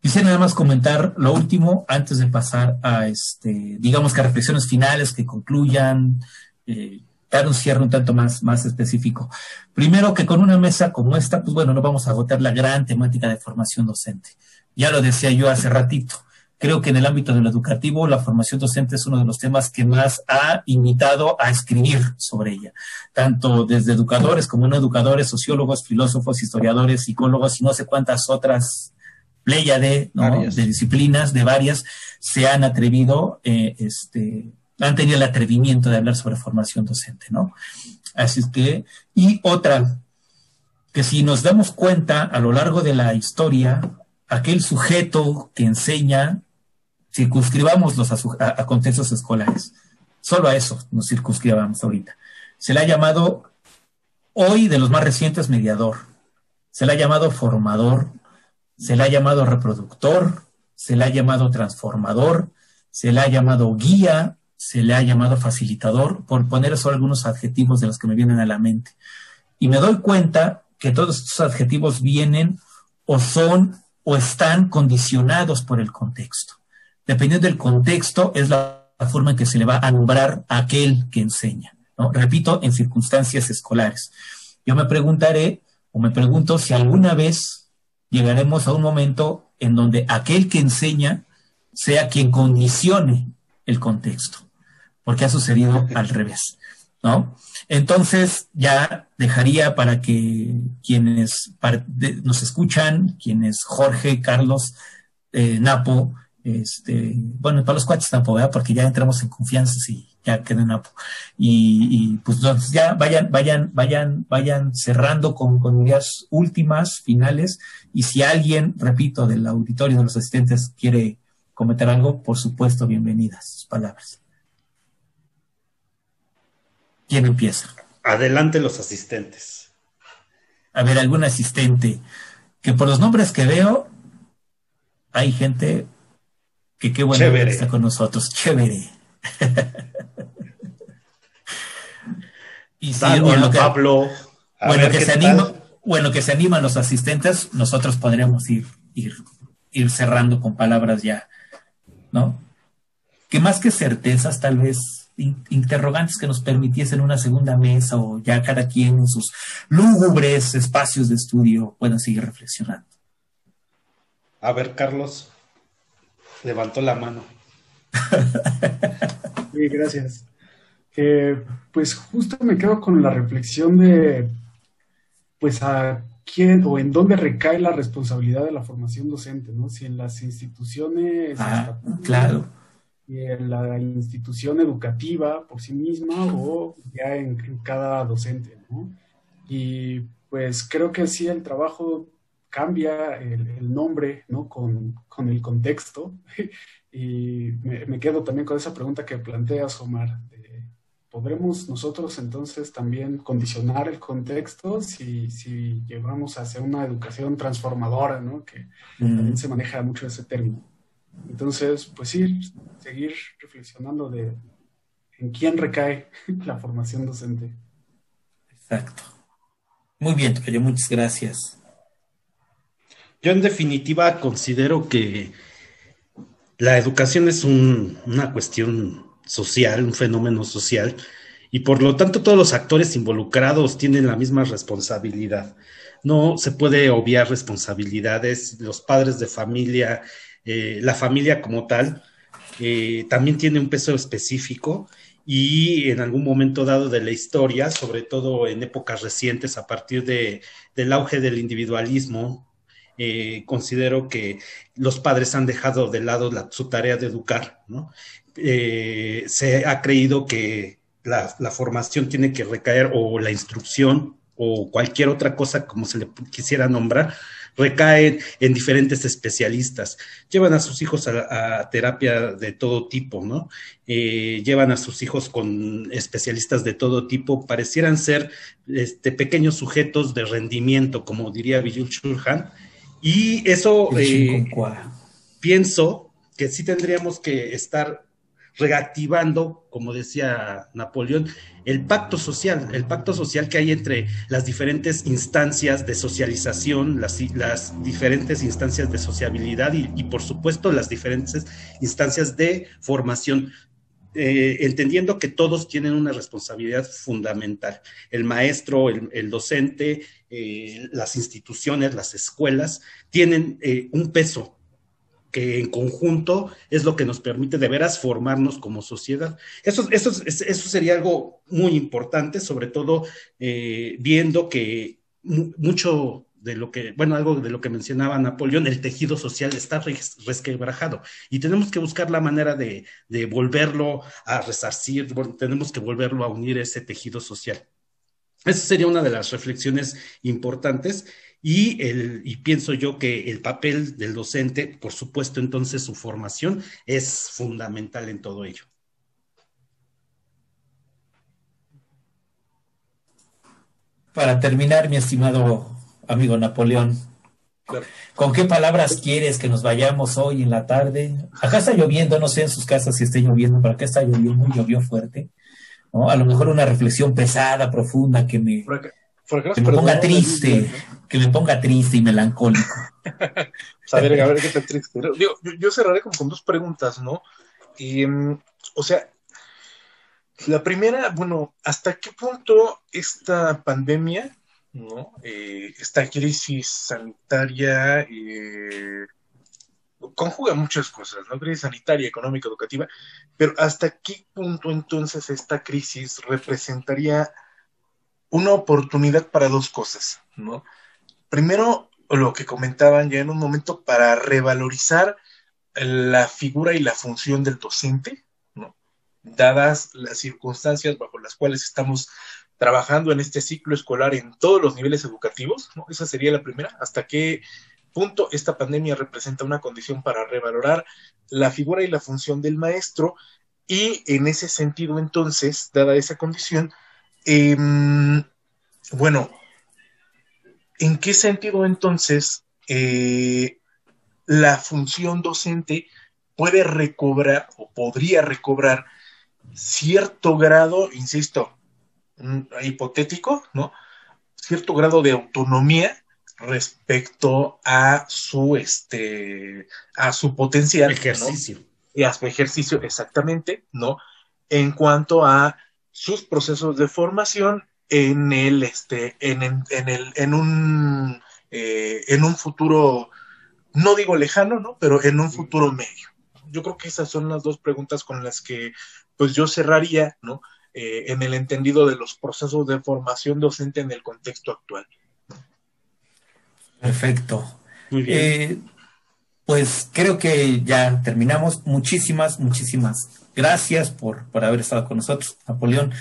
Quisiera nada más comentar lo último antes de pasar a, este, digamos que a reflexiones finales que concluyan, eh, dar un cierre un tanto más, más específico. Primero que con una mesa como esta, pues bueno, no vamos a agotar la gran temática de formación docente. Ya lo decía yo hace ratito. Creo que en el ámbito de lo educativo, la formación docente es uno de los temas que más ha invitado a escribir sobre ella, tanto desde educadores como no educadores, sociólogos, filósofos, historiadores, psicólogos y no sé cuántas otras playa de, de disciplinas, de varias, se han atrevido, eh, este, han tenido el atrevimiento de hablar sobre formación docente, ¿no? Así es que, y otra, que si nos damos cuenta a lo largo de la historia, aquel sujeto que enseña circunscribamos a, contextos escolares. Solo a eso nos circunscribamos ahorita. Se le ha llamado, hoy de los más recientes, mediador. Se le ha llamado formador. Se le ha llamado reproductor. Se le ha llamado transformador. Se le ha llamado guía. Se le ha llamado facilitador, por poner solo algunos adjetivos de los que me vienen a la mente. Y me doy cuenta que todos estos adjetivos vienen o son o están condicionados por el contexto dependiendo del contexto, es la forma en que se le va a nombrar a aquel que enseña. Repito, en circunstancias escolares. Yo me preguntaré o me pregunto si alguna vez llegaremos a un momento en donde aquel que enseña sea quien condicione el contexto, porque ha sucedido al revés, ¿no? Entonces ya dejaría para que quienes nos escuchan, quienes Jorge, Carlos, eh, Napo, este, bueno, para los cuates tampoco, ¿verdad? Porque ya entramos en confianza y ya queda en Apo. Y, pues entonces ya vayan, vayan, vayan, vayan cerrando con, con ideas últimas, finales. Y si alguien, repito, del auditorio de los asistentes quiere comentar algo, por supuesto, bienvenidas sus palabras. ¿Quién empieza? Adelante los asistentes. A ver, algún asistente, que por los nombres que veo, hay gente que qué bueno que está con nosotros. Chévere. y sí, Daniel, que, Pablo. Bueno que, se anima, bueno, que se animan los asistentes, nosotros podríamos ir, ir, ir cerrando con palabras ya, ¿no? Que más que certezas, tal vez interrogantes que nos permitiesen una segunda mesa o ya cada quien en sus lúgubres espacios de estudio puedan seguir reflexionando. A ver, Carlos levantó la mano. Sí, gracias. pues justo me quedo con la reflexión de, pues a quién o en dónde recae la responsabilidad de la formación docente, ¿no? Si en las instituciones, ah, claro. y en la institución educativa por sí misma o ya en, en cada docente, ¿no? Y pues creo que sí el trabajo cambia el, nombre ¿no? con, el contexto. y me, quedo también con esa pregunta que planteas, Omar. ¿Podremos nosotros entonces también condicionar el contexto si, si llevamos hacia una educación transformadora, ¿no? que también se maneja mucho ese término? Entonces, pues sí, seguir reflexionando de en quién recae la formación docente. Exacto. Muy bien, Tocayo, muchas gracias. Yo en definitiva considero que la educación es una cuestión social, un fenómeno social, y por lo tanto todos los actores involucrados tienen la misma responsabilidad. No se puede obviar responsabilidades, los padres de familia, eh, la familia como tal, eh, también tiene un peso específico y en algún momento dado de la historia, sobre todo en épocas recientes, a partir de, del auge del individualismo, eh, considero que los padres han dejado de lado su tarea de educar, ¿no? Eh, se ha creído que la, la, formación tiene que recaer o la instrucción o cualquier otra cosa como se le quisiera nombrar, recaen en diferentes especialistas. Llevan a sus hijos a, terapia de todo tipo, ¿no? Eh, llevan a sus hijos con especialistas de todo tipo, parecieran ser este, pequeños sujetos de rendimiento, como diría Vijul Churhan, y eso eh, pienso que sí tendríamos que estar reactivando, como decía Napoleón, el pacto social, el pacto social que hay entre las diferentes instancias de socialización, las, las diferentes instancias de sociabilidad y, por supuesto las diferentes instancias de formación. Eh, entendiendo que todos tienen una responsabilidad fundamental. El maestro, el, docente, eh, las instituciones, las escuelas, tienen eh, un peso que en conjunto es lo que nos permite de veras formarnos como sociedad. Eso, eso, eso sería algo muy importante, sobre todo viendo que mucho de lo que, bueno, algo de lo que mencionaba Napoleón, el tejido social está resquebrajado y tenemos que buscar la manera de, de volverlo a resarcir, tenemos que volverlo a unir ese tejido social. Esa sería una de las reflexiones importantes y, el, y pienso yo que el papel del docente, por supuesto, entonces su formación es fundamental en todo ello. Para terminar, mi estimado amigo Napoleón, ¿con qué palabras quieres que nos vayamos hoy en la tarde? Acá está lloviendo, no sé en sus casas si está lloviendo, pero acá está lloviendo, llovió fuerte. ¿no? A lo mejor una reflexión pesada, profunda, que me, que me ponga triste, que me ponga triste y melancólico. a ver, a ver qué tan triste. Yo, cerraré como con dos preguntas, ¿no? Y, mm, o sea, la primera, bueno, ¿hasta qué punto esta pandemia, ¿no? Eh, esta crisis sanitaria eh, conjuga muchas cosas, ¿no? Crisis sanitaria, económica, educativa, pero ¿hasta qué punto entonces esta crisis representaría una oportunidad para dos cosas, ¿no? Primero, lo que comentaban ya en un momento, para revalorizar la figura y la función del docente, ¿no? Dadas las circunstancias bajo las cuales estamos trabajando en este ciclo escolar en todos los niveles educativos, ¿no? Esa sería la primera. ¿Hasta qué punto esta pandemia representa una condición para revalorar la figura y la función del maestro? Y en ese sentido, entonces, dada esa condición, Em, bueno, ¿en qué sentido entonces eh, la función docente puede recobrar o podría recobrar cierto grado, insisto, hipotético, ¿no? Cierto grado de autonomía respecto a su este a su potencial ejercicio. Y a su ejercicio exactamente, ¿no? En cuanto a sus procesos de formación en el este en, en, el en un eh, en un futuro no digo lejano no pero en un futuro medio. Yo creo que esas son las dos preguntas con las que pues yo cerraría no eh, en el entendido de los procesos de formación docente en el contexto actual perfecto muy bien eh, pues creo que ya terminamos muchísimas muchísimas Gracias por, por haber estado con nosotros, Napoleón.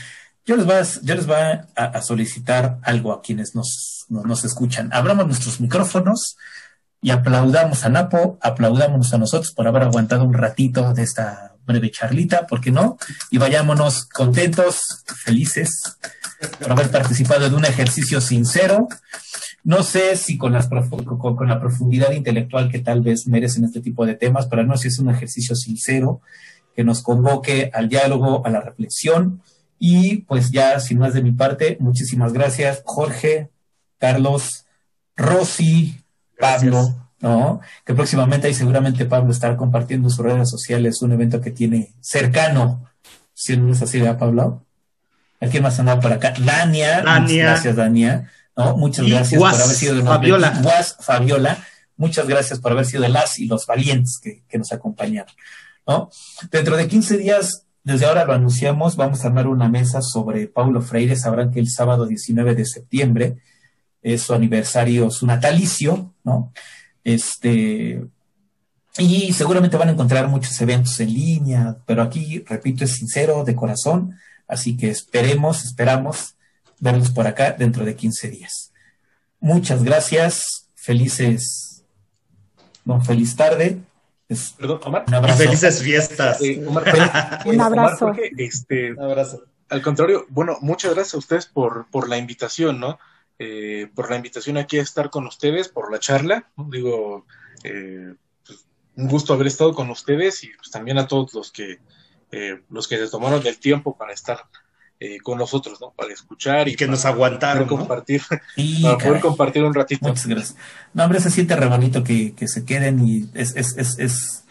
Yo les voy a, yo les voy a, solicitar algo a quienes nos, nos, escuchan. Abramos nuestros micrófonos y aplaudamos a Napo, aplaudamos a nosotros por haber aguantado un ratito de esta breve charlita, ¿por qué no? Y vayámonos contentos, felices por haber participado de un ejercicio sincero. No sé si con, las, con, con la profundidad intelectual que tal vez merecen este tipo de temas, pero no sé si es un ejercicio sincero que nos convoque al diálogo, a la reflexión. Y pues ya, sin más de mi parte, muchísimas gracias, Jorge, Carlos, Rosy, Pablo, ¿no? Que próximamente ahí seguramente Pablo estará compartiendo en sus redes sociales un evento que tiene cercano, si no es así, ¿verdad, Pablo? Aquí más andaba por acá. Dania. Dania. Gracias, Dania. ¿no? Muchas Y gracias por haber sido de Fabiola. Fabiola. Muchas gracias por haber sido de las y los valientes que, que nos acompañaron. ¿no? Dentro de 15 días, desde ahora lo anunciamos, vamos a armar una mesa sobre Paulo Freire. Sabrán que el sábado 19 de septiembre es su aniversario, su natalicio, ¿no? Este, y seguramente van a encontrar muchos eventos en línea, pero aquí, repito, es sincero, de corazón, así que esperemos, esperamos verlos por acá dentro de 15 días. Muchas gracias, felices, no, feliz tarde. Es Perdón, Omar. un Y abrazo. felices fiestas. Eh, Omar, Un Omar, abrazo. Jorge, este, Un abrazo. Al contrario, bueno, muchas gracias a ustedes por, por la invitación, ¿no? Eh, por la invitación aquí a estar con ustedes, por la charla, ¿no? Digo, eh, pues, un gusto haber estado con ustedes y pues también a todos los que, eh, los que se tomaron el tiempo para estar eh, con nosotros, ¿no? Para escuchar y, Y que para nos poder aguantaron. ¿no? compartir, Sí, para poder compartir un ratito. Muchas gracias. No, hombre, se siente re bonito que, que se queden y es, es, es, es,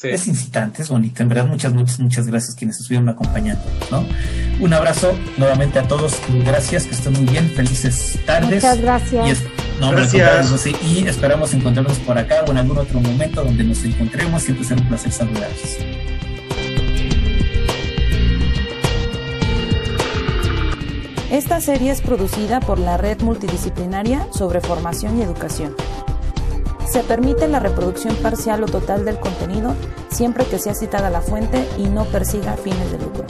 Sí. es incitante, es bonito. En verdad, muchas, muchas, muchas gracias quienes estuvieron acompañando, ¿no? Un abrazo nuevamente a todos. Gracias, que estén muy bien. Felices tardes. Muchas gracias. Y, es- no, Gracias. José, y esperamos encontrarnos por acá o en algún otro momento donde nos encontremos. Siempre será un placer saludarlos. Esta serie es producida por la Red Multidisciplinaria sobre Formación y Educación. Se permite la reproducción parcial o total del contenido siempre que sea citada la fuente y no persiga fines de lucro.